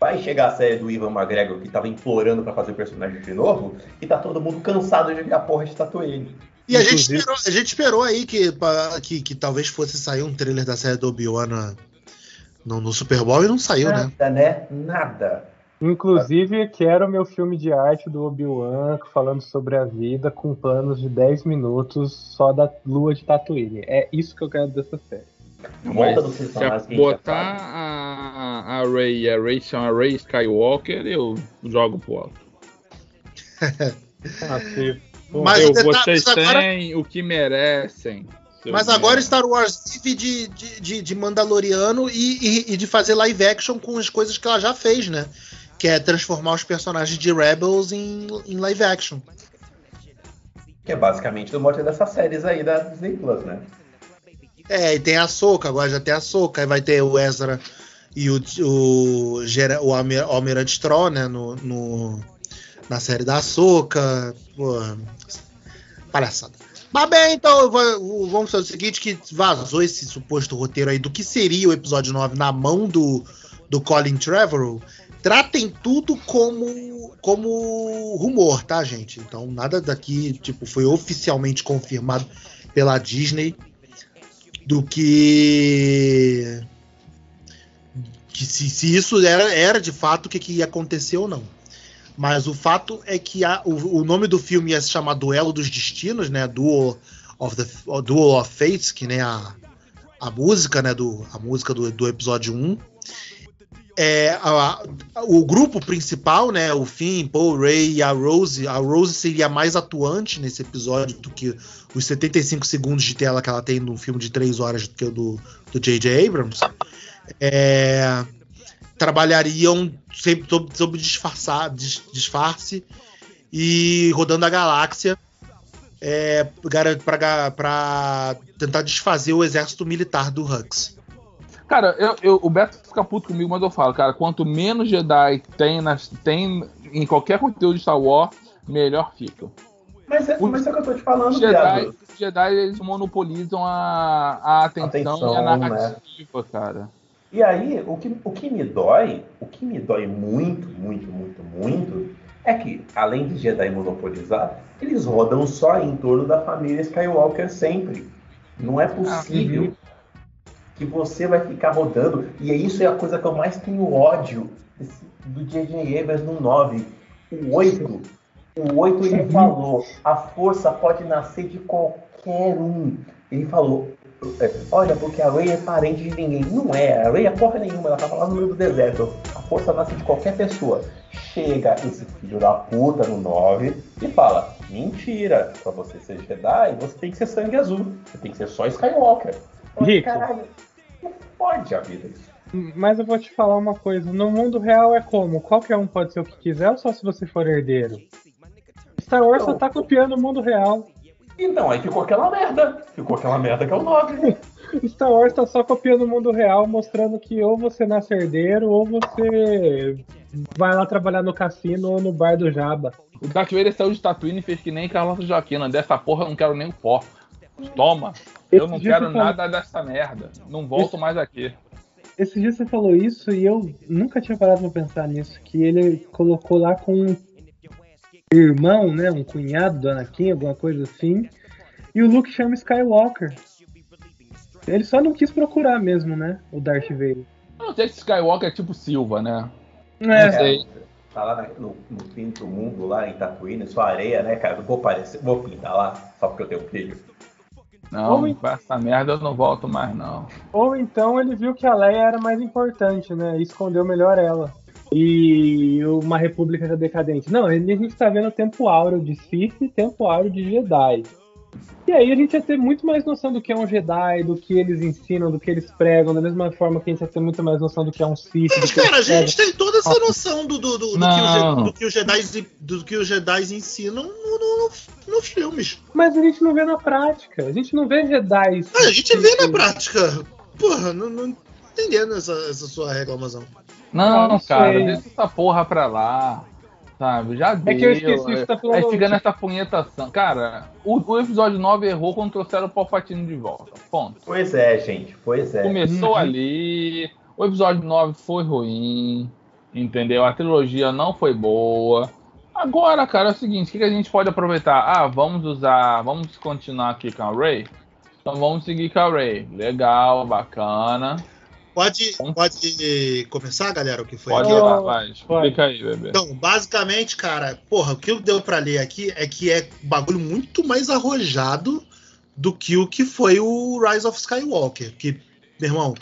B: Vai chegar a série do Ivan McGregor, que tava implorando pra fazer o personagem de novo, e tá todo mundo cansado de ver a porra de Tatooine.
D: E a gente, esperou, a gente esperou aí que, que, que talvez fosse sair um trailer da série do Obi-Wan no, no Super Bowl e não saiu, né?
B: Nada, né? Nada.
C: Inclusive, quero meu filme de arte do Obi-Wan falando sobre a vida com planos de 10 minutos só da lua de Tatooine. É isso que eu quero dessa série.
B: Volta
A: Mas se
B: a
A: a botar a, a Ray e a Ray chama Ray Skywalker, eu jogo pro alto. (laughs)
C: Ah, se-
D: Mas
A: eu, vocês
D: agora-
A: têm o que merecem.
D: Mas agora
A: merda.
D: Star Wars vive de, de, de, de Mandaloriano e, e- e de fazer live action com as coisas que ela já fez, né? Que é transformar os personagens de Rebels em, em live action.
B: Que é basicamente o mote dessas séries aí da Disney Plus, né?
D: É, e tem a Soca, agora já tem a Soca, aí vai ter o Ezra e o, o, o Almirante Troll, né? No, no- na série da Soca. Palhaçada. Mas bem, então vamos fazer o seguinte: que vazou esse suposto roteiro aí do que seria o episódio 9 na mão do, do Colin Trevorrow. Tratem tudo como, como rumor, tá, gente? Então, nada daqui, tipo, foi oficialmente confirmado pela Disney do que. se, se isso era, era de fato o que, que ia acontecer ou não. Mas o fato é que a- o, o nome do filme ia se chamar Duelo dos Destinos, né? Duel of, the, Duel of Fates, que nem a, a música, né? Do, a música do, do episódio 1. É, a- a- o grupo principal, né? O Finn, Paul, Ray e a Rose. A Rose seria mais atuante nesse episódio do que os 75 segundos de tela que ela tem no filme de 3 horas do que o do do J.J. Abrams. É, trabalhariam sempre sob, sob disfarçar, dis- disfarce e rodando a galáxia é, para tentar desfazer o exército militar do Hux.
A: Cara, eu, eu- o Beto fica puto comigo, mas eu falo, cara, quanto menos Jedi tem, nas, tem em qualquer conteúdo de Star Wars, melhor fica.
B: Mas é, mas é o que eu tô te falando,
A: Os Jedi,
B: viado.
A: os Jedi eles monopolizam a, a atenção,
B: Atenção,
A: e a
B: né?
A: narrativa, cara.
B: E aí, o que, o que me dói, o que me dói muito, muito, muito, muito, é que, além de Jedi monopolizar, eles rodam só em torno da família Skywalker sempre. Não é possível que você vai ficar rodando. E isso é a coisa que eu mais tenho ódio do J.J. Abrams no 9. O 8, o 8 ele falou, a força pode nascer de qualquer um. Ele falou, é, olha, porque a Rey é parente de ninguém. Não é, a Rey é porra nenhuma, ela tava lá no meio do deserto. A força nasce de qualquer pessoa. Chega esse filho da puta no 9 e fala: mentira, pra você ser Jedi, você tem que ser sangue azul. Você tem que ser só Skywalker.
C: Rico.
B: Caralho, não pode a vida isso.
C: Mas eu vou te falar uma coisa: no mundo real é como? Qualquer um pode ser o que quiser ou só se você for herdeiro? Star Wars só tá copiando o mundo real.
B: Então, aí ficou aquela merda. Ficou aquela merda que é o 9. (laughs)
C: Star Wars tá só copiando o mundo real, mostrando que ou você nasce herdeiro ou você vai lá trabalhar no cassino ou no bar do Jabba.
A: O Darth Vader saiu de Tatooine e fez que nem Carlota Joaquina. Dessa porra eu não quero nem o pó. Toma. Eu não
C: Esse
A: quero
C: você falou-
A: nada dessa merda. Não volto mais aqui.
C: Esse dia você falou isso e eu nunca tinha parado pra pensar nisso, que ele colocou lá com um irmão, né, um cunhado do Anakin, alguma coisa assim, e o Luke chama Skywalker. Ele só não quis procurar mesmo, né, o Darth Vader.
A: Eu não sei se Skywalker é tipo Silva, né?
C: É,
A: Não sei.
B: Tá lá no, no fim do mundo, lá em Tatooine, só areia, né, cara? Não vou, parecer, vou pintar lá, só porque eu tenho filho.
A: Não,
C: Ou
A: pra essa merda eu não volto mais, não.
C: Ou então ele viu que a Leia era mais importante, né? E escondeu melhor ela. E uma república decadente. Não, a gente tá vendo o tempo áureo de Sith e tempo áureo de Jedi. E aí a gente ia ter muito mais noção do que é um Jedi, do que eles ensinam, do que eles pregam, da mesma forma que a gente ia ter muito mais noção do que é um Sith. do
D: Mas, cara, a
C: pregam.
D: gente tem toda essa noção do, do, do, do que, os,
A: Não.
D: Je- do que os Jedi, do que os Jedi ensinam no, no- no- nos filmes.
C: Mas a gente não vê na prática. A gente não vê Jedi.
D: Ah, a gente vê na prática. Porra, não, não entendendo essa, essa sua reclamação.
A: Não,
C: Não
A: cara, deixa essa porra pra lá. Sabe, já deu.
C: É que eu esqueci o que você tá falando.
A: Aí fica nessa punhetação. Cara, o, o episódio 9 errou quando trouxeram o Palpatine de volta. Ponto.
B: Pois é, gente. Pois é.
A: Começou
C: Uhum.
A: ali. O episódio 9 foi ruim. Entendeu? A trilogia não foi boa. Agora, cara, é o seguinte: o que, que a gente pode aproveitar? Ah, vamos usar. Vamos continuar aqui com a Ray? Então vamos seguir com a Ray. Legal, bacana.
D: Pode, pode começar, galera, o que foi?
A: Pode lá, vai.
C: pode.
A: Explica aí, bebê.
D: Então, basicamente, cara, porra, o que deu pra ler aqui é que é bagulho muito mais arrojado do que o que foi o Rise of Skywalker. Que, meu irmão,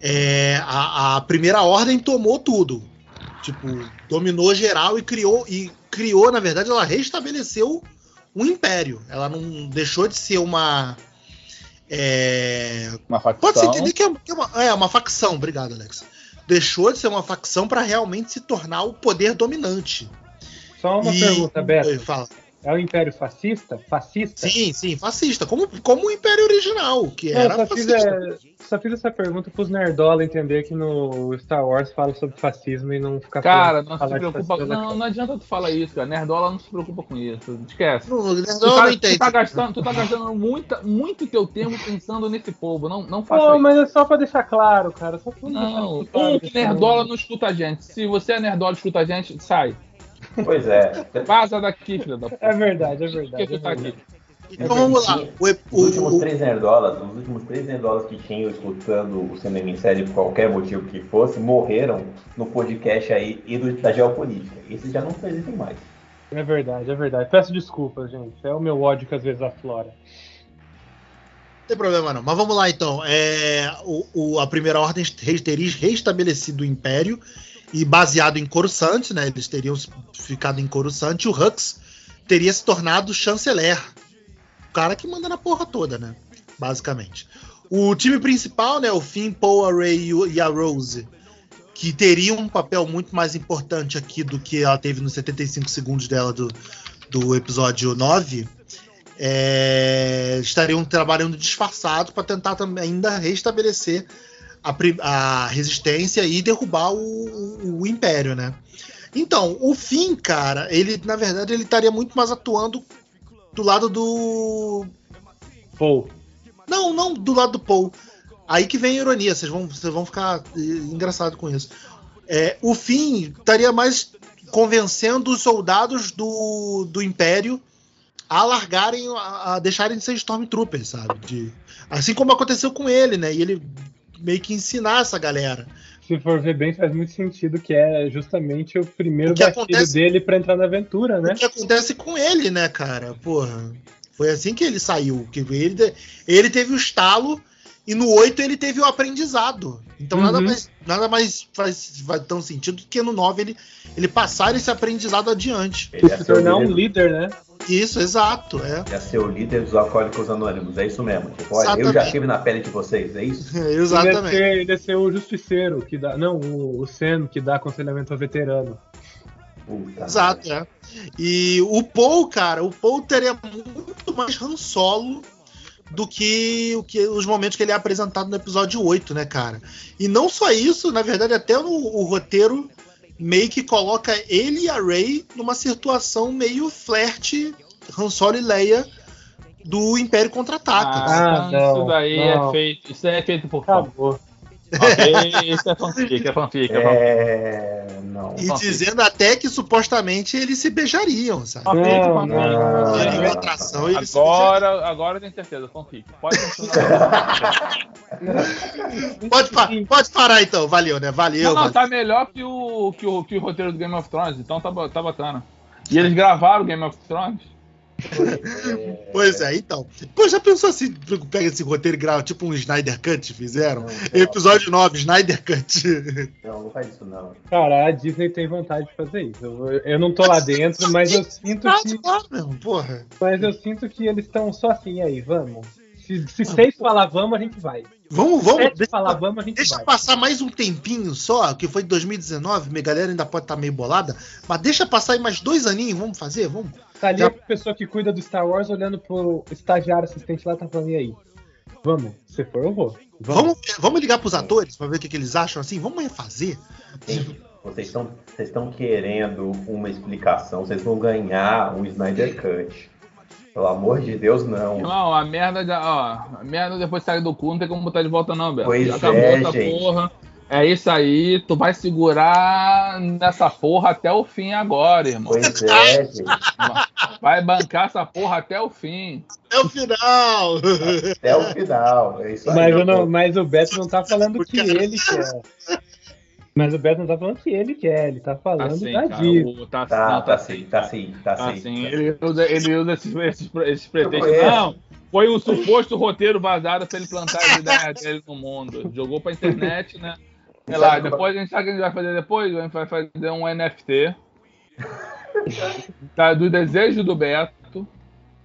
D: é, a, a primeira ordem tomou tudo. Tipo, dominou geral e criou, e criou, na verdade, ela restabeleceu um império. Ela não deixou de ser uma. É,
A: Uma facção.
D: Pode-se entender que é, que é uma, é uma facção, obrigado, Alex. Deixou de ser uma facção para realmente se tornar o poder dominante.
C: Só uma
D: E-
C: pergunta, Beto.
D: Fala.
C: É o Império Fascista? Fascista?
D: Sim, sim, fascista, como, como o Império Original, que
C: Não,
D: era
C: só, fiz,
D: fascista.
C: é, só fiz essa pergunta pros nerdola entender que no Star Wars fala sobre fascismo e não ficar
A: Cara, não se preocupa. Não, não adianta tu falar isso, cara. Nerdola não se preocupa com isso. Esquece.
D: Não, não,
A: Tu
D: não,
A: tá, tu
D: entende.
A: tá gastando, tu tá gastando muita, muito teu tempo pensando nesse povo. Não, não faça
C: Pô,
A: isso.
C: mas é só pra deixar claro, cara. Só pra
A: Não,
C: deixar claro
A: um que nerdola não escuta a gente. Se você é nerdola e escuta a gente, sai.
B: Pois é.
A: Vaza daqui, filha da puta.
C: É verdade, é verdade.
A: que tá
C: é
A: aqui?
C: verdade.
D: Então vamos lá. O,
B: Os últimos
D: o,
B: três nerdolas, os últimos três nerdolas que tinham escutando o cinema em série por qualquer motivo que fosse, morreram no podcast aí e do- da geopolítica. Esses já não existem mais.
C: É verdade, é verdade. Peço desculpas, gente. É o meu ódio que às vezes aflora.
D: Não tem problema não. Mas vamos lá então. É, o, o- a primeira ordem teria restabelecido o Império e baseado em Coruscant, né? Eles teriam ficado em Coruscant o Hux teria se tornado chanceler. O cara que manda na porra toda, né? Basicamente. O time principal, né? O Finn, Poe, a Rey e a Rose, que teriam um papel muito mais importante aqui do que ela teve nos 75 segundos dela do, do episódio 9, é, estariam trabalhando disfarçado para tentar também ainda restabelecer a, a resistência e derrubar o, o- o império, né? Então, o Finn, cara, ele na verdade ele estaria muito mais atuando do lado do
C: Pô,
D: não, não do lado do Paul. Aí que vem a ironia, vocês vão, vocês vão ficar eh, engraçado com isso. É, o Finn estaria mais convencendo os soldados do, do Império a largarem, a, a deixarem de ser Stormtroopers, sabe? De, assim como aconteceu com ele, né? E ele meio que ensinar essa galera.
C: se for ver bem, faz muito sentido que é justamente o primeiro
D: O
C: gatilho
D: acontece-
C: dele pra entrar na aventura, né?
D: O que acontece com ele, né, cara? Porra. Foi assim que ele saiu. Que ele, ele teve o estalo e no 8 ele teve o aprendizado. Então nada
C: Uhum.
D: mais, nada mais faz, faz tão sentido do que no 9 ele, ele passar esse aprendizado adiante.
B: Ele
C: Se tornar um
B: líder,
C: né?
D: Isso, exato. É.
B: ia ser o líder dos alcoólicos anônimos, é isso mesmo. Tipo, olha, eu já estive na pele de vocês, é isso? (laughs)
C: Ele
D: Exatamente.
C: ser, ele ia ser o justiceiro, que dá. Não, o, o Sen, que dá aconselhamento ao veterano.
B: Puta
D: Exato, é. E o Paul, cara, o Paul teria muito mais Han Solo do que, o que os momentos que ele é apresentado no episódio 8, né, cara? E não só isso, na verdade, até no, o roteiro meio que coloca ele e a Rey numa situação meio flerte Han Solo e Leia do Império Contra-Ataca.
C: Ah,
A: então
C: não,
A: isso daí
C: não.
A: é feito. Isso é feito por fã. Isso é fanfic, é fanfic, é fanfic.
B: É. Não.
D: e dizendo até que supostamente eles se beijariam, sabe?
A: Fanfic,
C: Não,
A: fanfic.
C: não.
B: Ah,
D: atração.
A: Agora, agora eu tenho certeza, fanfic. Pode continuar.
D: Pode, pa- pode parar então, valeu, né? Valeu.
A: Não, não,
D: valeu.
A: tá melhor que o, que, o, que o roteiro do Game of Thrones, então tá, tá bacana. E eles gravaram o Game of Thrones? (laughs)
D: Pois é, então. Pô, já pensou assim, pega esse roteiro e grava tipo um Snyder Cut, fizeram?
B: Não, não.
D: Episódio 9, Snyder Cut. (laughs)
B: Não, não faz isso não.
C: Cara, a Disney tem vontade de fazer isso. Eu, eu não tô lá dentro, mas eu (laughs) sinto que, mas eu sinto que eles estão só assim aí, vamos. Se, se seis falar vamos, a gente vai.
D: Vamos, vamos. Deixa,
C: falar vamos, a gente
D: deixa
C: vai.
D: passar mais um tempinho só, que foi de 2019, minha galera ainda pode estar meio bolada, mas deixa passar aí mais dois aninhos, vamos fazer? Vamos.
C: Tá ali
D: Já-
C: a pessoa que cuida do Star Wars olhando pro estagiário assistente lá, tá falando, e aí? Vamos, se for, eu vou.
D: Vamos, vamos ligar pros atores pra ver o que, que eles acham assim? Vamos refazer?
B: Vocês estão vocês estão querendo uma explicação, vocês vão ganhar um Snyder Cut. Pelo amor de Deus, não.
A: Irmão, a merda já, ó, a merda depois sai do cu, não tem como botar de volta não, Beto.
B: Pois
A: Já acabou
B: é,
A: essa
B: gente.
A: porra. É isso aí, tu vai segurar nessa porra até o fim agora, irmão.
B: Pois é, gente.
A: Vai bancar essa porra até o fim.
D: É o final!
B: Até o final. É isso aí.
C: Mas, eu não- mas o Beto não tá falando que
D: Cara.
C: ele quer. Mas o Beto não tá falando que ele quer, ele tá
A: Tá
C: falando
A: assim,
C: da
A: cara.
C: Disney.
A: o- Tá,
B: Tá,
A: não,
B: tá sim, tá sim, tá
A: Tá
B: sim.
A: assim. Ele usa, ele usa esses, esses, esses pretextos. Não, foi um suposto roteiro vazado pra ele plantar as ideias dele no mundo. Jogou pra internet, né? Sei lá, depois a gente sabe o que a gente vai fazer depois? A gente vai fazer um NFT. (laughs) tá, do desejo do Beto.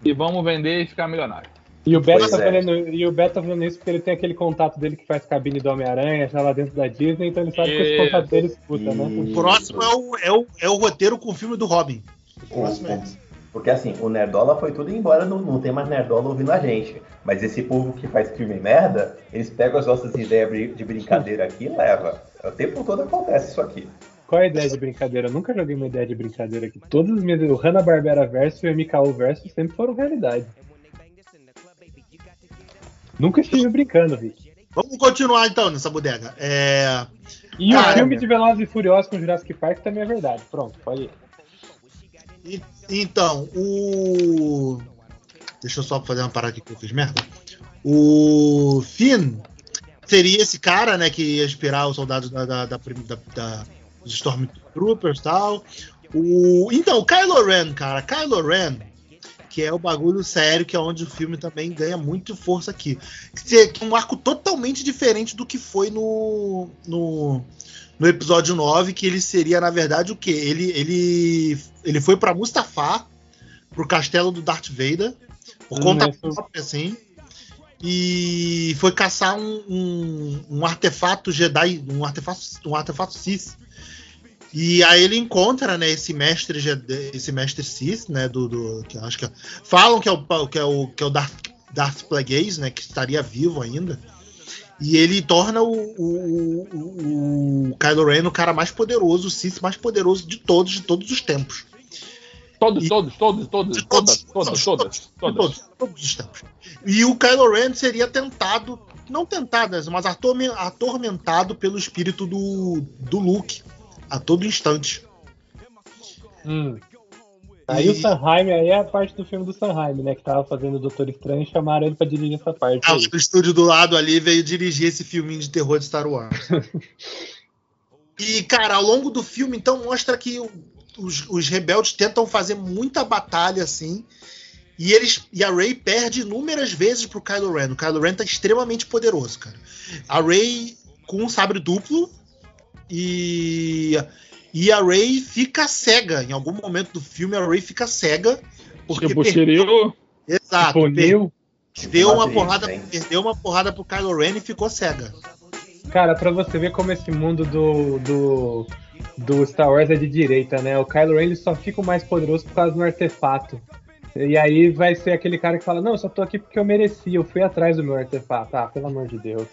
A: E vamos vender e ficar milionário.
C: E o, Beto tá
B: é.
C: falando, e o Beto tá falando isso porque ele tem aquele contato dele que faz cabine do Homem-Aranha, já lá dentro da Disney, então ele sabe que esse contato dele escuta, né?
B: Isso.
D: O próximo é o, é, o, é o roteiro com o filme do Robin.
B: O- o- Porque assim, o Nerdola foi tudo embora, não, não tem mais Nerdola ouvindo a gente. Mas esse povo que faz filme merda, eles pegam as nossas ideias de brincadeira aqui e leva. O tempo todo acontece isso aqui.
C: Qual é a ideia de brincadeira? Eu nunca joguei uma ideia de brincadeira aqui. Todas as minhas. O Hanna-Barbera verso e o MKU verso sempre foram realidade. Nunca estive brincando, Vic.
D: Vamos continuar então nessa bodega. É,
C: E
D: Cara,
C: o filme de Velozes e Furiosos com Jurassic Park também é verdade. Pronto, pode ir.
D: e- então, o. Deixa eu só fazer uma parada aqui que eu fiz merda. O Finn seria esse cara, né, que ia inspirar os soldados da, da, da, da- da- dos Stormtroopers e tal. O, então, o Kylo Ren, cara, Kylo Ren, que é o bagulho sério, que é onde o filme também ganha muito força aqui. Que é um arco totalmente diferente do que foi no, no, no episódio 9, que ele seria, na verdade, o quê? Ele, ele, ele foi pra Mustafar, pro castelo do Darth Vader, por
C: Hum,
D: conta
C: essa-
D: própria, assim, e foi caçar um, um, um artefato Jedi, um artefato, um artefato Sith. E aí ele encontra, né, esse mestre esse mestre Sith, né, do, do que acho que é- falam que é o que é o que é o Darth, Darth Plagueis, né, que estaria vivo ainda. E ele torna o, o, o, o Kylo Ren o cara mais poderoso, o Sith mais poderoso de todos, de todos os tempos.
A: Todos,
D: E-
A: todos, todos, todos,
D: De
A: todas, todas, todas, todas.
D: todos, todos os tempos. E o Kylo Ren seria tentado, não tentado, mas atorme- atormentado pelo espírito do, do Luke a todo instante.
C: Hum. Aí
D: E-
C: o Sanheim, aí é a parte do filme do Sanheim, né? Que tava fazendo o Doutor Estranho e chamaram ele pra dirigir essa parte.
D: Ah,
C: aí.
D: o estúdio do lado ali veio dirigir esse filminho de terror de Star Wars. (laughs) e, cara, ao longo do filme, então, mostra que o- os, os rebeldes tentam fazer muita batalha, assim. E eles e a Rey perde inúmeras vezes pro Kylo Ren. O Kylo Ren tá extremamente poderoso, cara. A Rey com um sabre duplo e e a Rey fica cega. Em algum momento do filme a Rey fica cega porque
A: Tipo,
D: per-
A: Shiryu,
D: exato,
C: Tipo,
D: per-
C: Neo,
D: deu uma porrada,
B: hein?
D: perdeu uma porrada pro Kylo Ren e ficou cega.
C: Cara, pra você ver como esse mundo do, do, do Star Wars é de direita, né? O Kylo Ren ele só fica o mais poderoso por causa do artefato. E aí vai ser aquele cara que fala, não, eu só tô aqui porque eu mereci, eu fui atrás do meu artefato. Ah, pelo amor de Deus.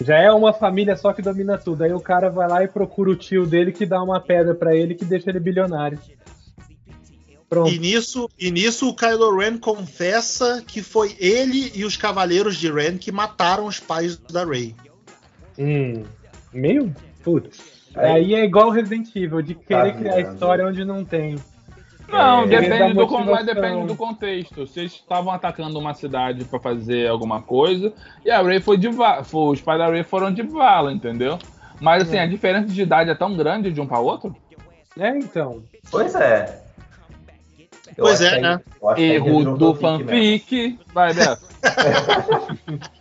C: Já é uma família só que domina tudo. Aí o cara vai lá e procura o tio dele que dá uma pedra pra ele que deixa ele bilionário. Pronto.
D: E nisso, e nisso o Kylo Ren confessa que foi ele e os cavaleiros de Ren que mataram os pais da Rey.
C: Hum, meio? Putz.
B: Aí-
C: é igual Resident Evil, de querer
B: Tá
C: criar história onde não tem.
A: Não,
B: É,
A: depende do, mas depende do contexto. Se eles estavam atacando uma cidade pra fazer alguma coisa, e a Ray foi de vala, os pais da Ray foram de vala, entendeu? Mas assim, a diferença de idade é tão grande de um pra outro?
C: É, então.
B: Pois é. Eu
D: Pois é,
B: que aí-
D: né?
A: Erro do
B: fanfic mesmo.
A: fanfic. Vai, Beto. (laughs)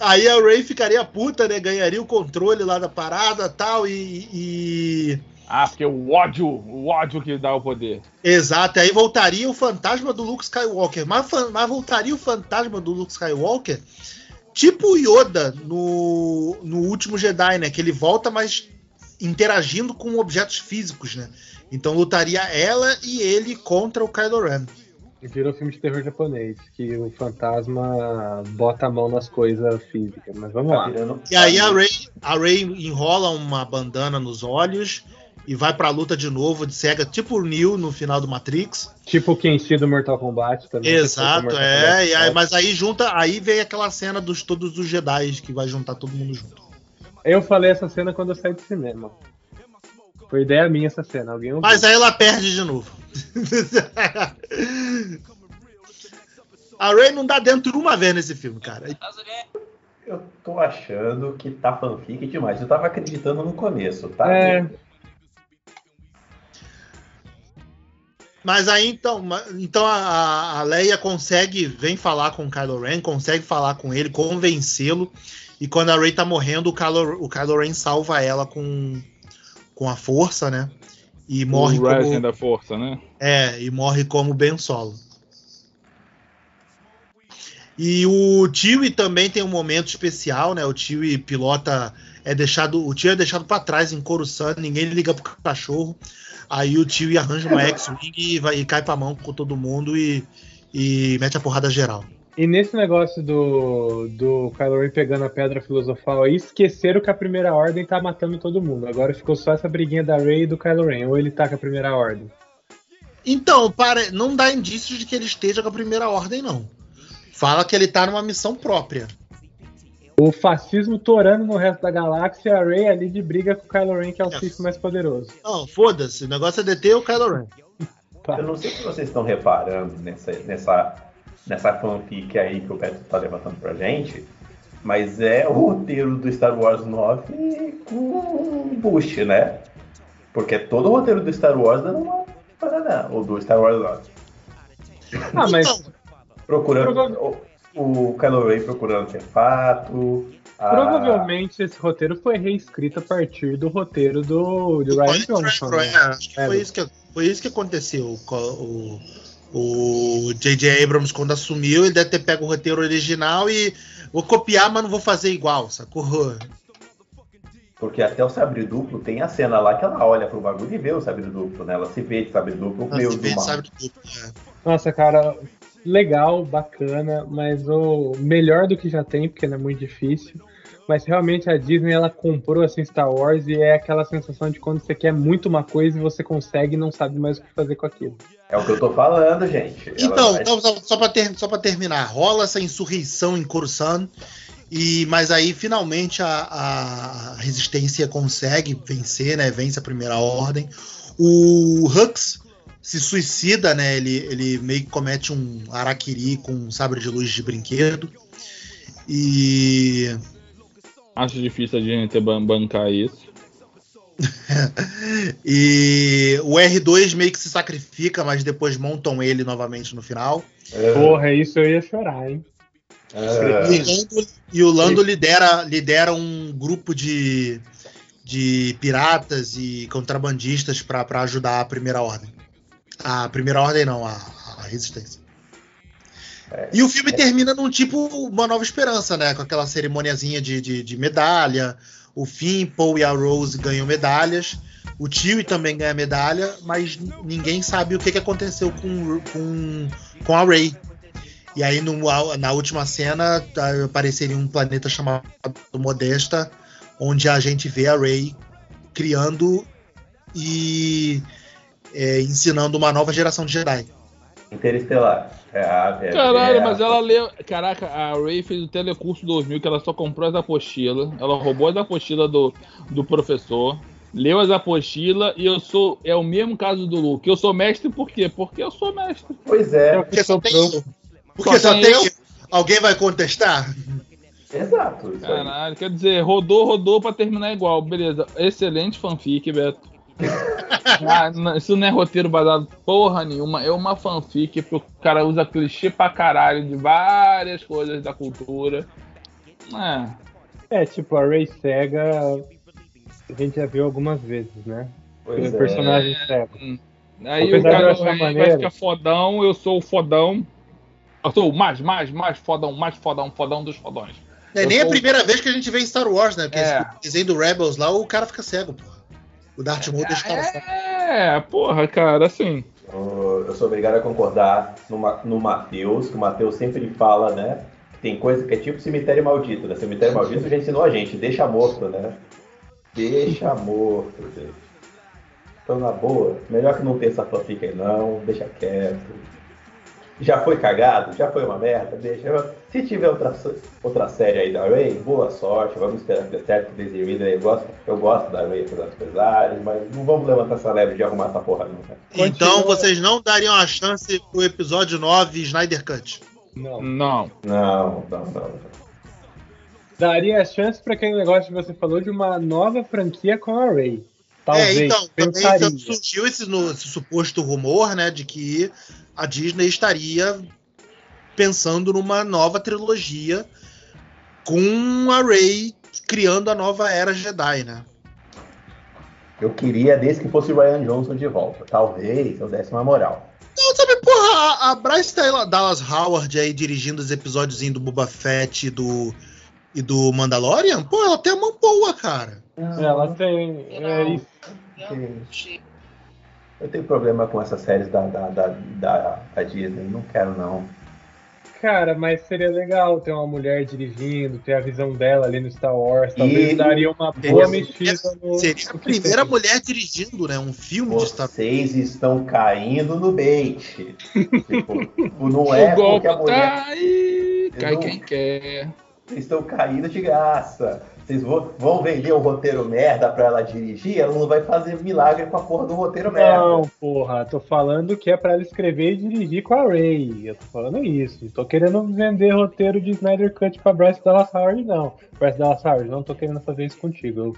D: Aí a Ray ficaria puta, né? Ganharia o controle lá da parada tal, e, e.
A: Ah, porque o ódio, o ódio que dá o poder.
D: Exato, aí voltaria o fantasma do Luke Skywalker. Mas, mas voltaria o fantasma do Luke Skywalker, tipo o Yoda no, no último Jedi, né? Que ele volta, mas interagindo com objetos físicos, né? Então lutaria ela e ele contra o Kylo Ren.
C: Virou filme de terror japonês, que o fantasma bota a mão nas coisas físicas. Mas vamos
B: Tá
C: lá.
B: virando-
D: E aí a Ray, a Ray enrola uma bandana nos olhos e vai pra luta de novo de cega, tipo o Neo no final do Matrix.
C: Tipo o Kenshi do Mortal Kombat também.
D: Exato,
C: Mortal
D: é. E aí, mas aí junta, aí vem aquela cena dos todos os Jedi que vai juntar todo mundo junto.
C: Eu falei essa cena quando eu saí do cinema. Foi ideia minha essa cena. Alguém ouviu?
D: Mas aí ela perde de novo. (laughs) a Ray não dá dentro uma vez nesse filme, cara.
B: Eu tô achando que tá fanfic demais. Eu tava acreditando no começo, tá?
C: É,
D: Mas aí então, então a, a Leia consegue, vem falar com o Kylo Ren, consegue falar com ele, convencê-lo. E quando a Rey tá morrendo, o Kylo, o Kylo Ren salva ela com, com a força, né? E morre
A: o Rising
D: como,
A: da força, né?
D: é, e morre como Ben Solo. E o Chewie também tem um momento especial, né? O Chewie pilota é deixado, o Chewie é deixado para trás em Coruscant, ninguém liga pro cachorro. Aí o Chewie arranja uma X-wing e vai e cai pra mão com todo mundo e, e mete a porrada geral.
C: E nesse negócio do, do Kylo Ren pegando a pedra filosofal aí, esqueceram que a primeira ordem tá matando todo mundo. Agora ficou só essa briguinha da Rey e do Kylo Ren. Ou ele tá com a primeira ordem.
D: Então, para, não dá indícios de que ele esteja com a primeira ordem, não. Fala que ele tá numa missão própria.
C: O fascismo torando no resto da galáxia, a Rey ali de briga com o Kylo Ren, que é o
D: É.
C: Sith mais poderoso.
D: Não, foda-se, o negócio é deter o Kylo Ren. (laughs)
B: Eu não sei se vocês estão reparando nessa, nessa, nessa fanfic aí que o Petro tá levantando pra gente, mas é o roteiro do Star Wars 9 com Bush, né? Porque todo o roteiro do Star Wars dando uma paraná, ou do Star Wars 9.
C: Ah, mas
D: Então,
B: Procurando
C: Prova-
B: o, Kylo Ren procurando artefato. a-
C: provavelmente esse roteiro foi reescrito a partir do roteiro do, do Ryan Johnson.
D: é,
C: né?
D: acho que
C: É,
D: foi,
C: né?
D: isso que, foi isso que aconteceu. O, o, o J.J. Abrams, quando assumiu, ele deve ter pego o roteiro original e vou copiar, mas não vou fazer igual, sacou?
B: Porque até o sabre duplo tem a cena lá que ela olha pro bagulho e vê o sabre duplo, né? Ela se vê de sabre duplo
D: se vê,
B: mal.
D: sabe tudo, né?
C: Nossa, cara, legal, bacana, mas o melhor do que já tem, porque não é muito difícil. Mas realmente a Disney ela comprou assim Star Wars e é aquela sensação de quando você quer muito uma coisa e você consegue e não sabe mais o que fazer com aquilo.
B: É o que eu tô falando, gente.
D: Então,
B: vai-
D: então, só, só, pra ter, só pra terminar, rola essa insurreição em Coruscant, e, mas aí finalmente a, a resistência consegue vencer, né? Vence a primeira ordem. O Hux se suicida, né? Ele, ele meio que comete um araquiri com um sabre de luz de brinquedo. E
A: Acho difícil a gente bancar isso. (laughs)
D: E o R2 meio que se sacrifica, mas depois montam ele novamente no final.
B: É,
C: Porra, isso eu ia chorar, hein?
B: é,
D: E, o Lando, e o Lando lidera, lidera um grupo de, de piratas e contrabandistas para ajudar a Primeira Ordem. A Primeira Ordem não, a, a Resistência.
B: É.
D: E o filme termina num tipo Uma Nova Esperança, né? Com aquela cerimoniazinha de, de, de medalha. O Finn, Paul e a Rose ganham medalhas. O Chewie também ganha medalha, mas ninguém sabe o que, que aconteceu com, com, com a Rey. E aí, no- na última cena, apareceria um planeta chamado Modesta, onde a gente vê a Rey criando e é, ensinando uma nova geração de Jedi.
B: Interestelar. É, a- é-
A: Caralho,
B: é
A: mas ela leu. Caraca, a Ray fez o Telecurso 2000, que ela só comprou as apostilas. Ela roubou as apostilas do, do professor. Leu as apostilas e eu sou. É o mesmo caso do Luke. Eu sou mestre por quê? Porque eu sou mestre.
B: Pois é,
D: Porque só tem eu. Porque
A: Só
D: só
A: tem eu.
D: Alguém vai contestar?
B: exato. Isso aí.
A: Caralho, quer dizer, rodou, rodou pra terminar igual. Beleza. Excelente fanfic, Beto. Ah, não, isso não é roteiro baseado porra nenhuma. É uma fanfic que o cara usa clichê pra caralho de várias coisas da cultura. É.
C: É, tipo, a Ray Sega a gente já viu algumas vezes, né?
B: Pois
C: o
B: é.
C: personagem cego.
A: Aí
C: Apesar
A: o cara vai, ficar fodão, eu sou o fodão. Eu sou o mais, mais, mais fodão, mais fodão, fodão dos fodões.
D: É
A: Eu
D: nem a
A: sou-
D: primeira vez que a gente vê em Star Wars, né? Porque
A: É.
D: esse desenho do Rebels lá, o cara fica cego, pô. O Darth Maul deixa o cara cego.
A: É, porra, cara, assim.
B: Eu sou obrigado a concordar no, no Matheus, que o Matheus sempre fala, né? que Tem coisa que é tipo cemitério maldito, né? Cemitério maldito já ensinou a gente, deixa morto, né? Deixa morto, gente. Então, na boa, melhor que não ter essa fanfic aí não, deixa quieto. Já foi cagado, já foi uma merda, deixa. Se tiver outra, outra série aí da Ray, boa sorte, vamos esperar que dê certo, que Daisy Ridley, eu gosto, eu gosto da Ray apesar dos pesares, mas não vamos levantar essa leve de arrumar essa porra nunca.
D: Então
C: Continua.
D: vocês não dariam a chance pro episódio 9 Snyder Cut.
C: Não.
A: Não.
B: Não, não, não.
C: Daria a chance pra aquele negócio que você falou de uma nova franquia com a Ray. Talvez.
D: é, então, também
C: pensaria.
D: surgiu esse, no- esse suposto rumor, né, de que a Disney estaria pensando numa nova trilogia com a Rey criando a nova era Jedi, né?
B: Eu queria desde que fosse o Ryan Johnson de volta. Talvez eu desse uma moral.
D: Não, sabe, porra, a, a Bryce Taylor- Dallas Howard aí dirigindo os episódios do Boba Fett e do, e do Mandalorian, pô, ela tem a mão boa, cara.
C: Ela tem. É isso.
B: Eu tenho problema com essas séries da, da, da, da, da Disney. Não quero, não.
C: Cara, mas seria legal ter uma mulher dirigindo, ter a visão dela ali no Star Wars. Talvez
B: E-
C: daria uma boa mexida no.
D: Seria a primeira mulher dirigindo, né? Um filme de Star
B: Vocês estão caindo no bait. tipo, (laughs) não é
A: o golpe
B: porque a mulher.
A: tá aí, cai
B: não-
A: quem quer.
B: Vocês estão caindo de graça. Vocês vão, vender um roteiro merda pra ela dirigir, ela não vai fazer milagre com a porra do roteiro merda.
C: Não, porra, tô falando que é pra ela escrever e dirigir com a Ray. Eu tô falando isso. Tô querendo vender roteiro de Snyder Cut pra Bryce Dallas Howard, não. Bryce Dallas Howard, não tô querendo fazer isso contigo. Eu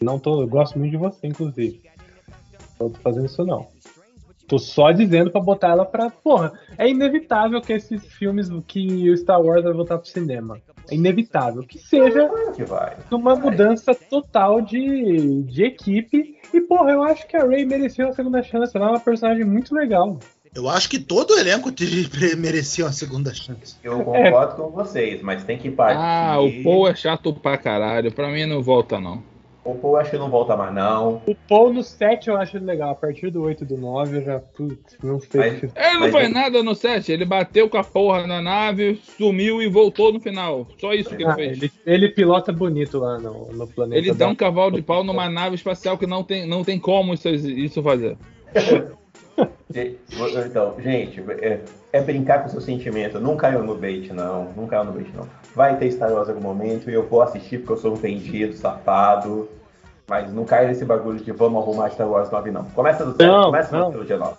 C: não tô, eu gosto muito de você, inclusive. Não tô fazendo isso, não. Tô só dizendo pra botar ela pra. Porra, é inevitável que esses filmes que o Star Wars vai voltar pro cinema. É inevitável. Que seja
B: que vai.
C: numa mudança total de, de equipe. E, porra, eu acho que a Ray merecia uma segunda chance. Ela é uma personagem muito legal.
D: Eu acho que todo o elenco te- merecia uma segunda chance.
B: Eu concordo com vocês, mas tem que partir.
A: Ah, o Paul é chato pra caralho. Pra mim não volta, não.
B: O Paul acho que não volta mais, não.
C: O Paul no 7 eu acho ele legal. A partir do 8 e do 9 eu já. Putz, não sei.
B: Mas-
C: se-
A: Ele não faz
B: eu-
A: nada no set. Ele bateu com a porra na nave, sumiu e voltou no final. Só isso que ele
C: Ah,
A: fez.
C: ele, ele pilota bonito lá no, no planeta.
A: Ele dá
C: da-
A: um cavalo de pau numa nave espacial que não tem, não tem como isso, isso fazer. (laughs)
B: Então, gente, é, é brincar com o seu sentimento. Não caiu no bait, não. Não caiu no bait, não. Vai ter Star Wars em algum momento e eu vou assistir porque eu sou um vendido, safado. Mas não cai nesse bagulho de vamos arrumar Star Wars 9, não. Começa do zero,
C: Não,
B: começa
C: não.
B: do trilogia 9.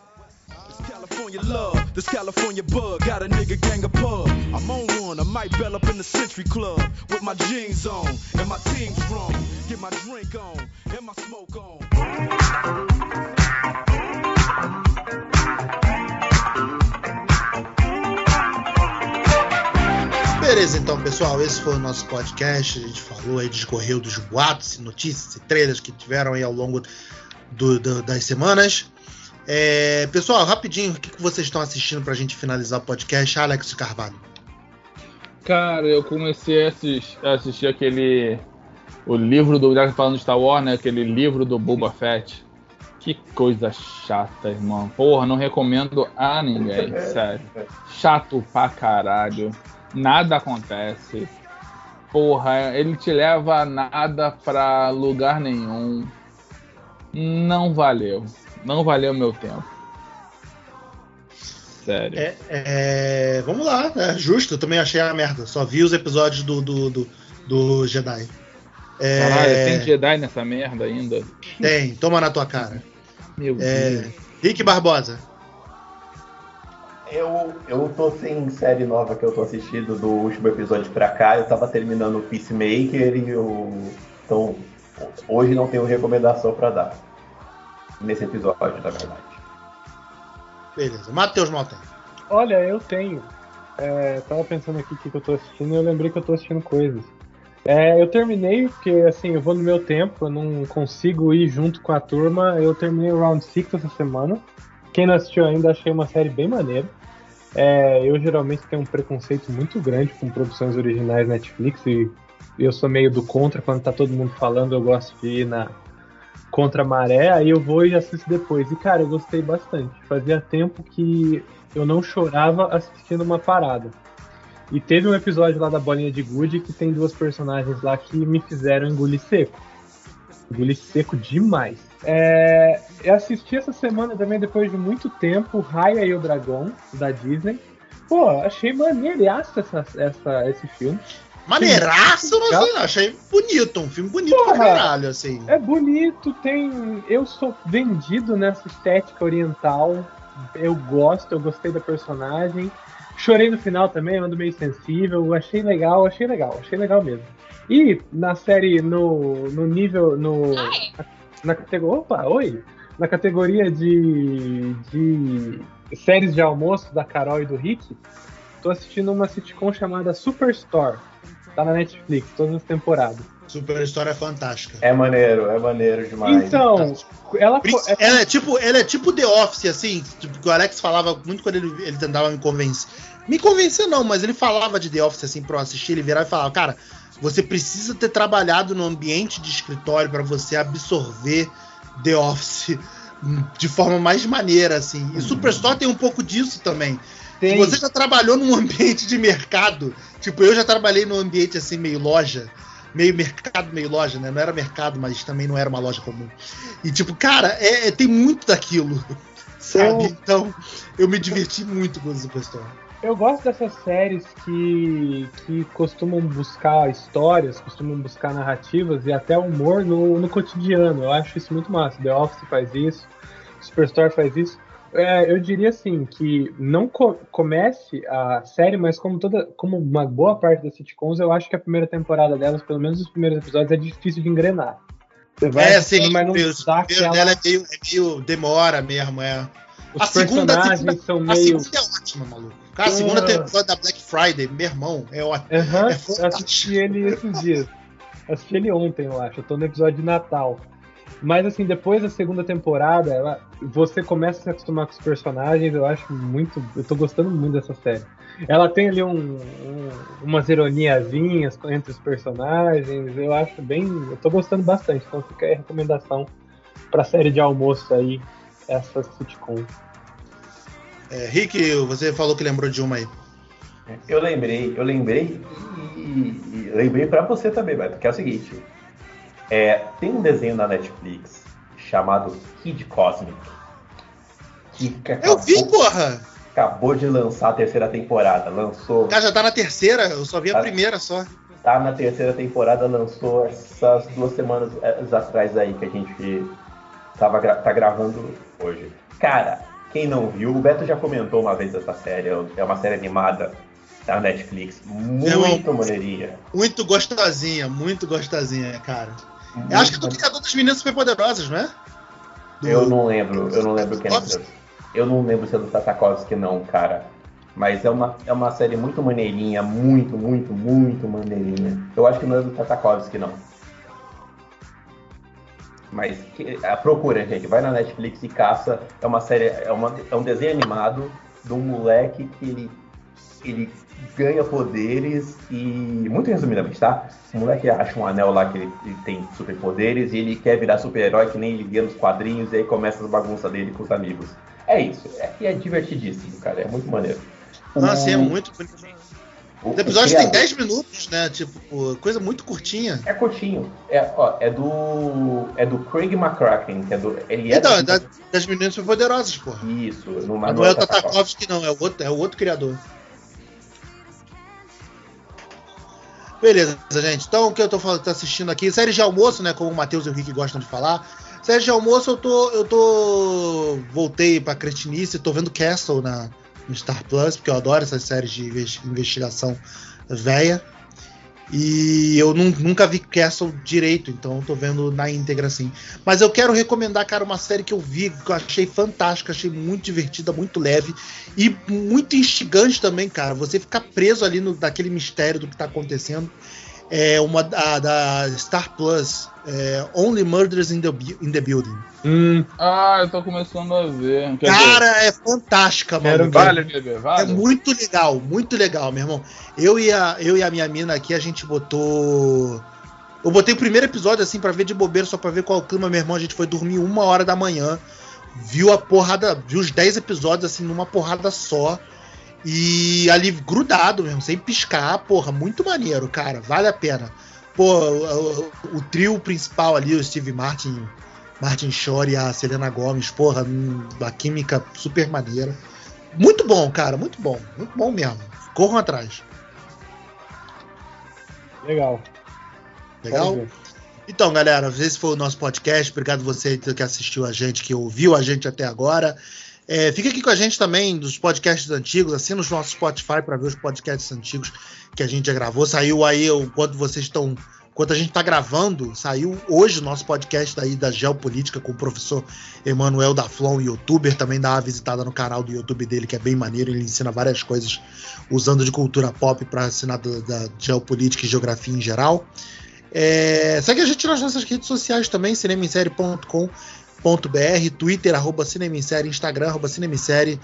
E: This California love, this California bug, got a nigga gang of pub. I'm on one, I might bell up in the Century Club with my jeans on and my team strong. Get my drink on and my smoke on.
D: Beleza, então, pessoal, esse foi o nosso podcast. A gente falou aí, discorreu dos boatos, notícias e trailers que tiveram aí ao longo do- do- das semanas. É, pessoal, rapidinho, o que, que vocês estão assistindo pra gente finalizar o podcast? Alex Carvalho.
A: Cara, eu comecei a assistir, a assistir aquele. O livro do. Já que falando de Star Wars, né? Aquele livro do Boba Fett. Que coisa chata, irmão. Porra, não recomendo a ninguém, (laughs) sério. Chato pra caralho. Nada acontece. Porra, ele te leva nada pra lugar nenhum. Não valeu. Não valeu meu tempo. Sério.
D: É, é, vamos lá, é justo, eu também achei a merda. Só vi os episódios do, do, do, do Jedi. É,
A: Caralho, tem Jedi nessa merda ainda.
D: tem, toma na tua cara.
A: Meu
D: É,
A: Deus.
D: Rick Barbosa.
B: Eu, eu tô sem série nova que eu tô assistindo do último episódio pra cá. Eu tava terminando o Peacemaker e eu. Então, hoje não tenho recomendação pra dar. nesse episódio, na verdade.
D: Beleza. Matheus Maltem.
C: Olha, eu tenho. É, tava pensando aqui o que, que eu tô assistindo e eu lembrei que eu tô assistindo coisas. É, eu terminei, porque assim, eu vou no meu tempo, eu não consigo ir junto com a turma. Eu terminei o Round 6 essa semana. Quem não assistiu ainda, achei uma série bem maneira. É, eu geralmente tenho um preconceito muito grande com produções originais Netflix e eu sou meio do contra, quando tá todo mundo falando, eu gosto de ir na contra maré, aí eu vou e assisto depois. E cara, eu gostei bastante. Fazia tempo que eu não chorava assistindo uma parada. E teve um episódio lá da Bolinha de Good que tem duas personagens lá que me fizeram engolir seco. Engolir seco demais. É, eu assisti essa semana também, depois de muito tempo, Raya e o Dragão, da Disney. Pô, achei maneiraço essa, essa, esse filme.
D: Maneiraço, não sei, não. Achei bonito, um filme bonito
C: Porra.
D: pra caralho, assim.
C: É bonito, tem. Eu sou vendido nessa estética oriental. Eu gosto, eu gostei da personagem. Chorei no final também, ando meio sensível. Achei legal, achei legal, achei legal mesmo. E na série, no, no nível. No, na categoria. Opa, oi! Na categoria de, de séries de almoço da Carol e do Rick, tô assistindo uma sitcom chamada Superstore. Tá na Netflix, todas as temporadas.
D: Super história fantástica.
B: É maneiro, é maneiro demais.
C: Então, ela.
D: Ela é tipo, ela é tipo The Office, assim, tipo, que o Alex falava muito quando ele, ele tentava me convencer. Me convencer não, mas ele falava de The Office assim pra eu assistir, ele virava e falava, cara, você precisa ter trabalhado no ambiente de escritório pra você absorver The Office de forma mais maneira, assim. E Superstore tem um pouco disso também.
C: Tem-
D: você já trabalhou num ambiente de mercado, tipo, eu já trabalhei num ambiente assim, meio loja, meio mercado, meio loja, né? Não era mercado, mas também não era uma loja comum. E tipo, cara, é, é- tem muito daquilo, sabe? Então, eu me diverti muito com o Superstore.
C: Eu gosto dessas séries que, que costumam buscar histórias, costumam buscar narrativas e até humor no, no cotidiano. Eu acho isso muito massa. The Office faz isso, Superstore faz isso. É, eu diria assim que não co- comece a série, mas como toda, como uma boa parte das sitcoms, eu acho que a primeira temporada delas, pelo menos os primeiros episódios, é difícil de engrenar. Você vai
D: é, sim,
C: mas não
D: o
C: dá aquela-
D: dela é meio, é meio demora mesmo, é.
C: Os
D: a a
C: personagens
D: segunda-
C: são
D: A
C: meio.
D: segunda é ótima, maluco. Cara, a segunda
C: Ah.
D: temporada da Black Friday, meu irmão, é ótimo.
C: Aham,
D: É
C: eu assisti ele esses dias. Assisti ele ontem, eu acho. Eu tô no episódio de Natal. Mas assim, depois da segunda temporada, ela- você começa a se acostumar com os personagens, eu acho muito. Eu tô gostando muito dessa série. Ela tem ali um, um- umas ironiazinhas entre os personagens, eu acho bem. Eu tô gostando bastante. Então fica aí a recomendação pra série de almoço aí, essa sitcom.
D: É, Rick, você falou que lembrou de uma aí.
B: Eu lembrei, eu lembrei e, e lembrei pra você também, Beto, que é o seguinte. É, tem um desenho na Netflix chamado Kid Cosmic. Que
D: Eu
B: acabou,
D: vi, porra!
B: acabou de lançar a terceira temporada. Lançou.
D: Cara já tá na terceira, eu só vi a
B: Ah.
D: primeira só.
B: Tá na terceira temporada, lançou essas duas semanas eh, atrás aí que a gente tava tá gravando hoje. Cara, quem não viu, o Beto já comentou uma vez essa série, é uma série animada da Netflix, muito maneirinha.
D: Muito gostosinha, muito gostosinha, cara. Eu acho que é do criador das meninas superpoderosas, não é? Do-
B: Eu não lembro, eu não lembro quem é. Eu não lembro se é do Tatakovsky não, cara. Mas é uma, é uma série muito maneirinha, muito, muito, muito maneirinha. Eu acho que não é do Tatakovsky não. Mas que, a procura, gente, vai na Netflix e caça. É uma série, é, uma, é um desenho animado de um moleque que ele, ele ganha poderes e. Muito resumidamente, tá? O moleque acha um anel lá que ele, ele tem superpoderes e ele quer virar super-herói que nem ele via nos quadrinhos e aí começa as bagunças dele com os amigos. É isso. É, é divertidíssimo, cara. É muito maneiro.
D: Nossa, é
B: O-
D: muito bonitinho.
B: O-
D: episódio tem
B: criador-
D: 10 minutos, né? Tipo, coisa muito curtinha.
B: É curtinho. É, ó, é do. É do Craig McCracken, que é do. Ele é
D: Então, é
B: da-
D: da- das meninas superpoderosas, porra.
B: Isso, no
D: não é o
B: Tatakovsky.
D: Não, é o outro, é o outro criador. Beleza, gente. Então, o que eu tô, falando, tô assistindo aqui, série de almoço, né? Como o Matheus e o Rick gostam de falar. Série de almoço, eu tô. Eu tô. Voltei pra cretinice, tô vendo Castle na, no Star Plus, porque eu adoro essas séries de investi- investigação velha. E eu nun- nunca vi Castle direito, então eu tô vendo na íntegra assim. Mas eu quero recomendar, cara, uma série que eu vi, que eu achei fantástica, achei muito divertida, muito leve e muito instigante também, cara. Você ficar preso ali no, daquele mistério do que tá acontecendo. É uma da, da Star Plus, é, Only Murders in the, in the Building.
C: Hum,
A: Ah, eu tô começando a ver. Quer
D: Cara, é fantástica, mano.
A: vale, bebê,
D: É
A: vale?
D: muito legal, muito legal, meu irmão. Eu e a, eu e a minha mina aqui, a gente botou. Eu botei o primeiro episódio assim pra ver de bobeira, só pra ver qual o clima, meu irmão. A gente foi dormir uma hora da manhã, viu a porrada, viu os 10 episódios assim numa porrada só. E ali grudado mesmo, sem piscar, porra, muito maneiro, cara, vale a pena. Pô, o, o- o trio principal ali, o Steve Martin, Martin Shore e a Selena Gomes, porra, hum, a química super maneira. Muito bom, cara, muito bom, muito bom mesmo. Corram atrás.
C: legal.
D: Legal? Então, galera, esse foi o nosso podcast. Obrigado você que assistiu a gente, que ouviu a gente até agora. É, fica aqui com a gente também dos podcasts antigos, assina o nosso Spotify para ver os podcasts antigos que a gente já gravou. Saiu aí, enquanto vocês estão. Enquanto a gente está gravando, saiu hoje o nosso podcast aí da Geopolítica com o professor Emanuel da Flon, youtuber. Também dá uma visitada no canal do YouTube dele, que é bem maneiro. Ele ensina várias coisas usando de cultura pop para ensinar da, da geopolítica e geografia em geral. É, segue a gente nas nossas redes sociais também, cinemissérie.com.br, Twitter, arroba cinemissérie, Instagram, arroba cinemissérie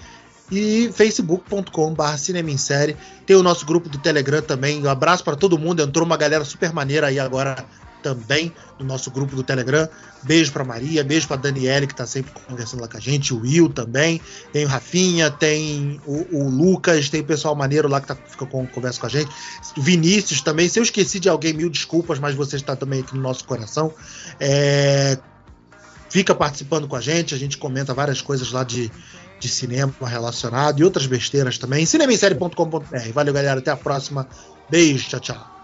D: e facebook.com.br cinemissérie. Tem o nosso grupo do Telegram também. Um abraço para todo mundo. Entrou uma galera super maneira aí agora também no nosso grupo do Telegram. Beijo para Maria, beijo para Daniele, que tá sempre conversando lá com a gente, o Will também. Tem o Rafinha, tem o, o Lucas, tem o pessoal maneiro lá que tá, fica com, conversa com a gente. Vinícius também. Se eu esqueci de alguém, mil desculpas, mas você está também aqui no nosso coração. É, fica participando com a gente, a gente comenta várias coisas lá de, de cinema relacionado e outras besteiras também. cinemissérie.com.br. Valeu, galera. Até a próxima. Beijo, tchau, tchau.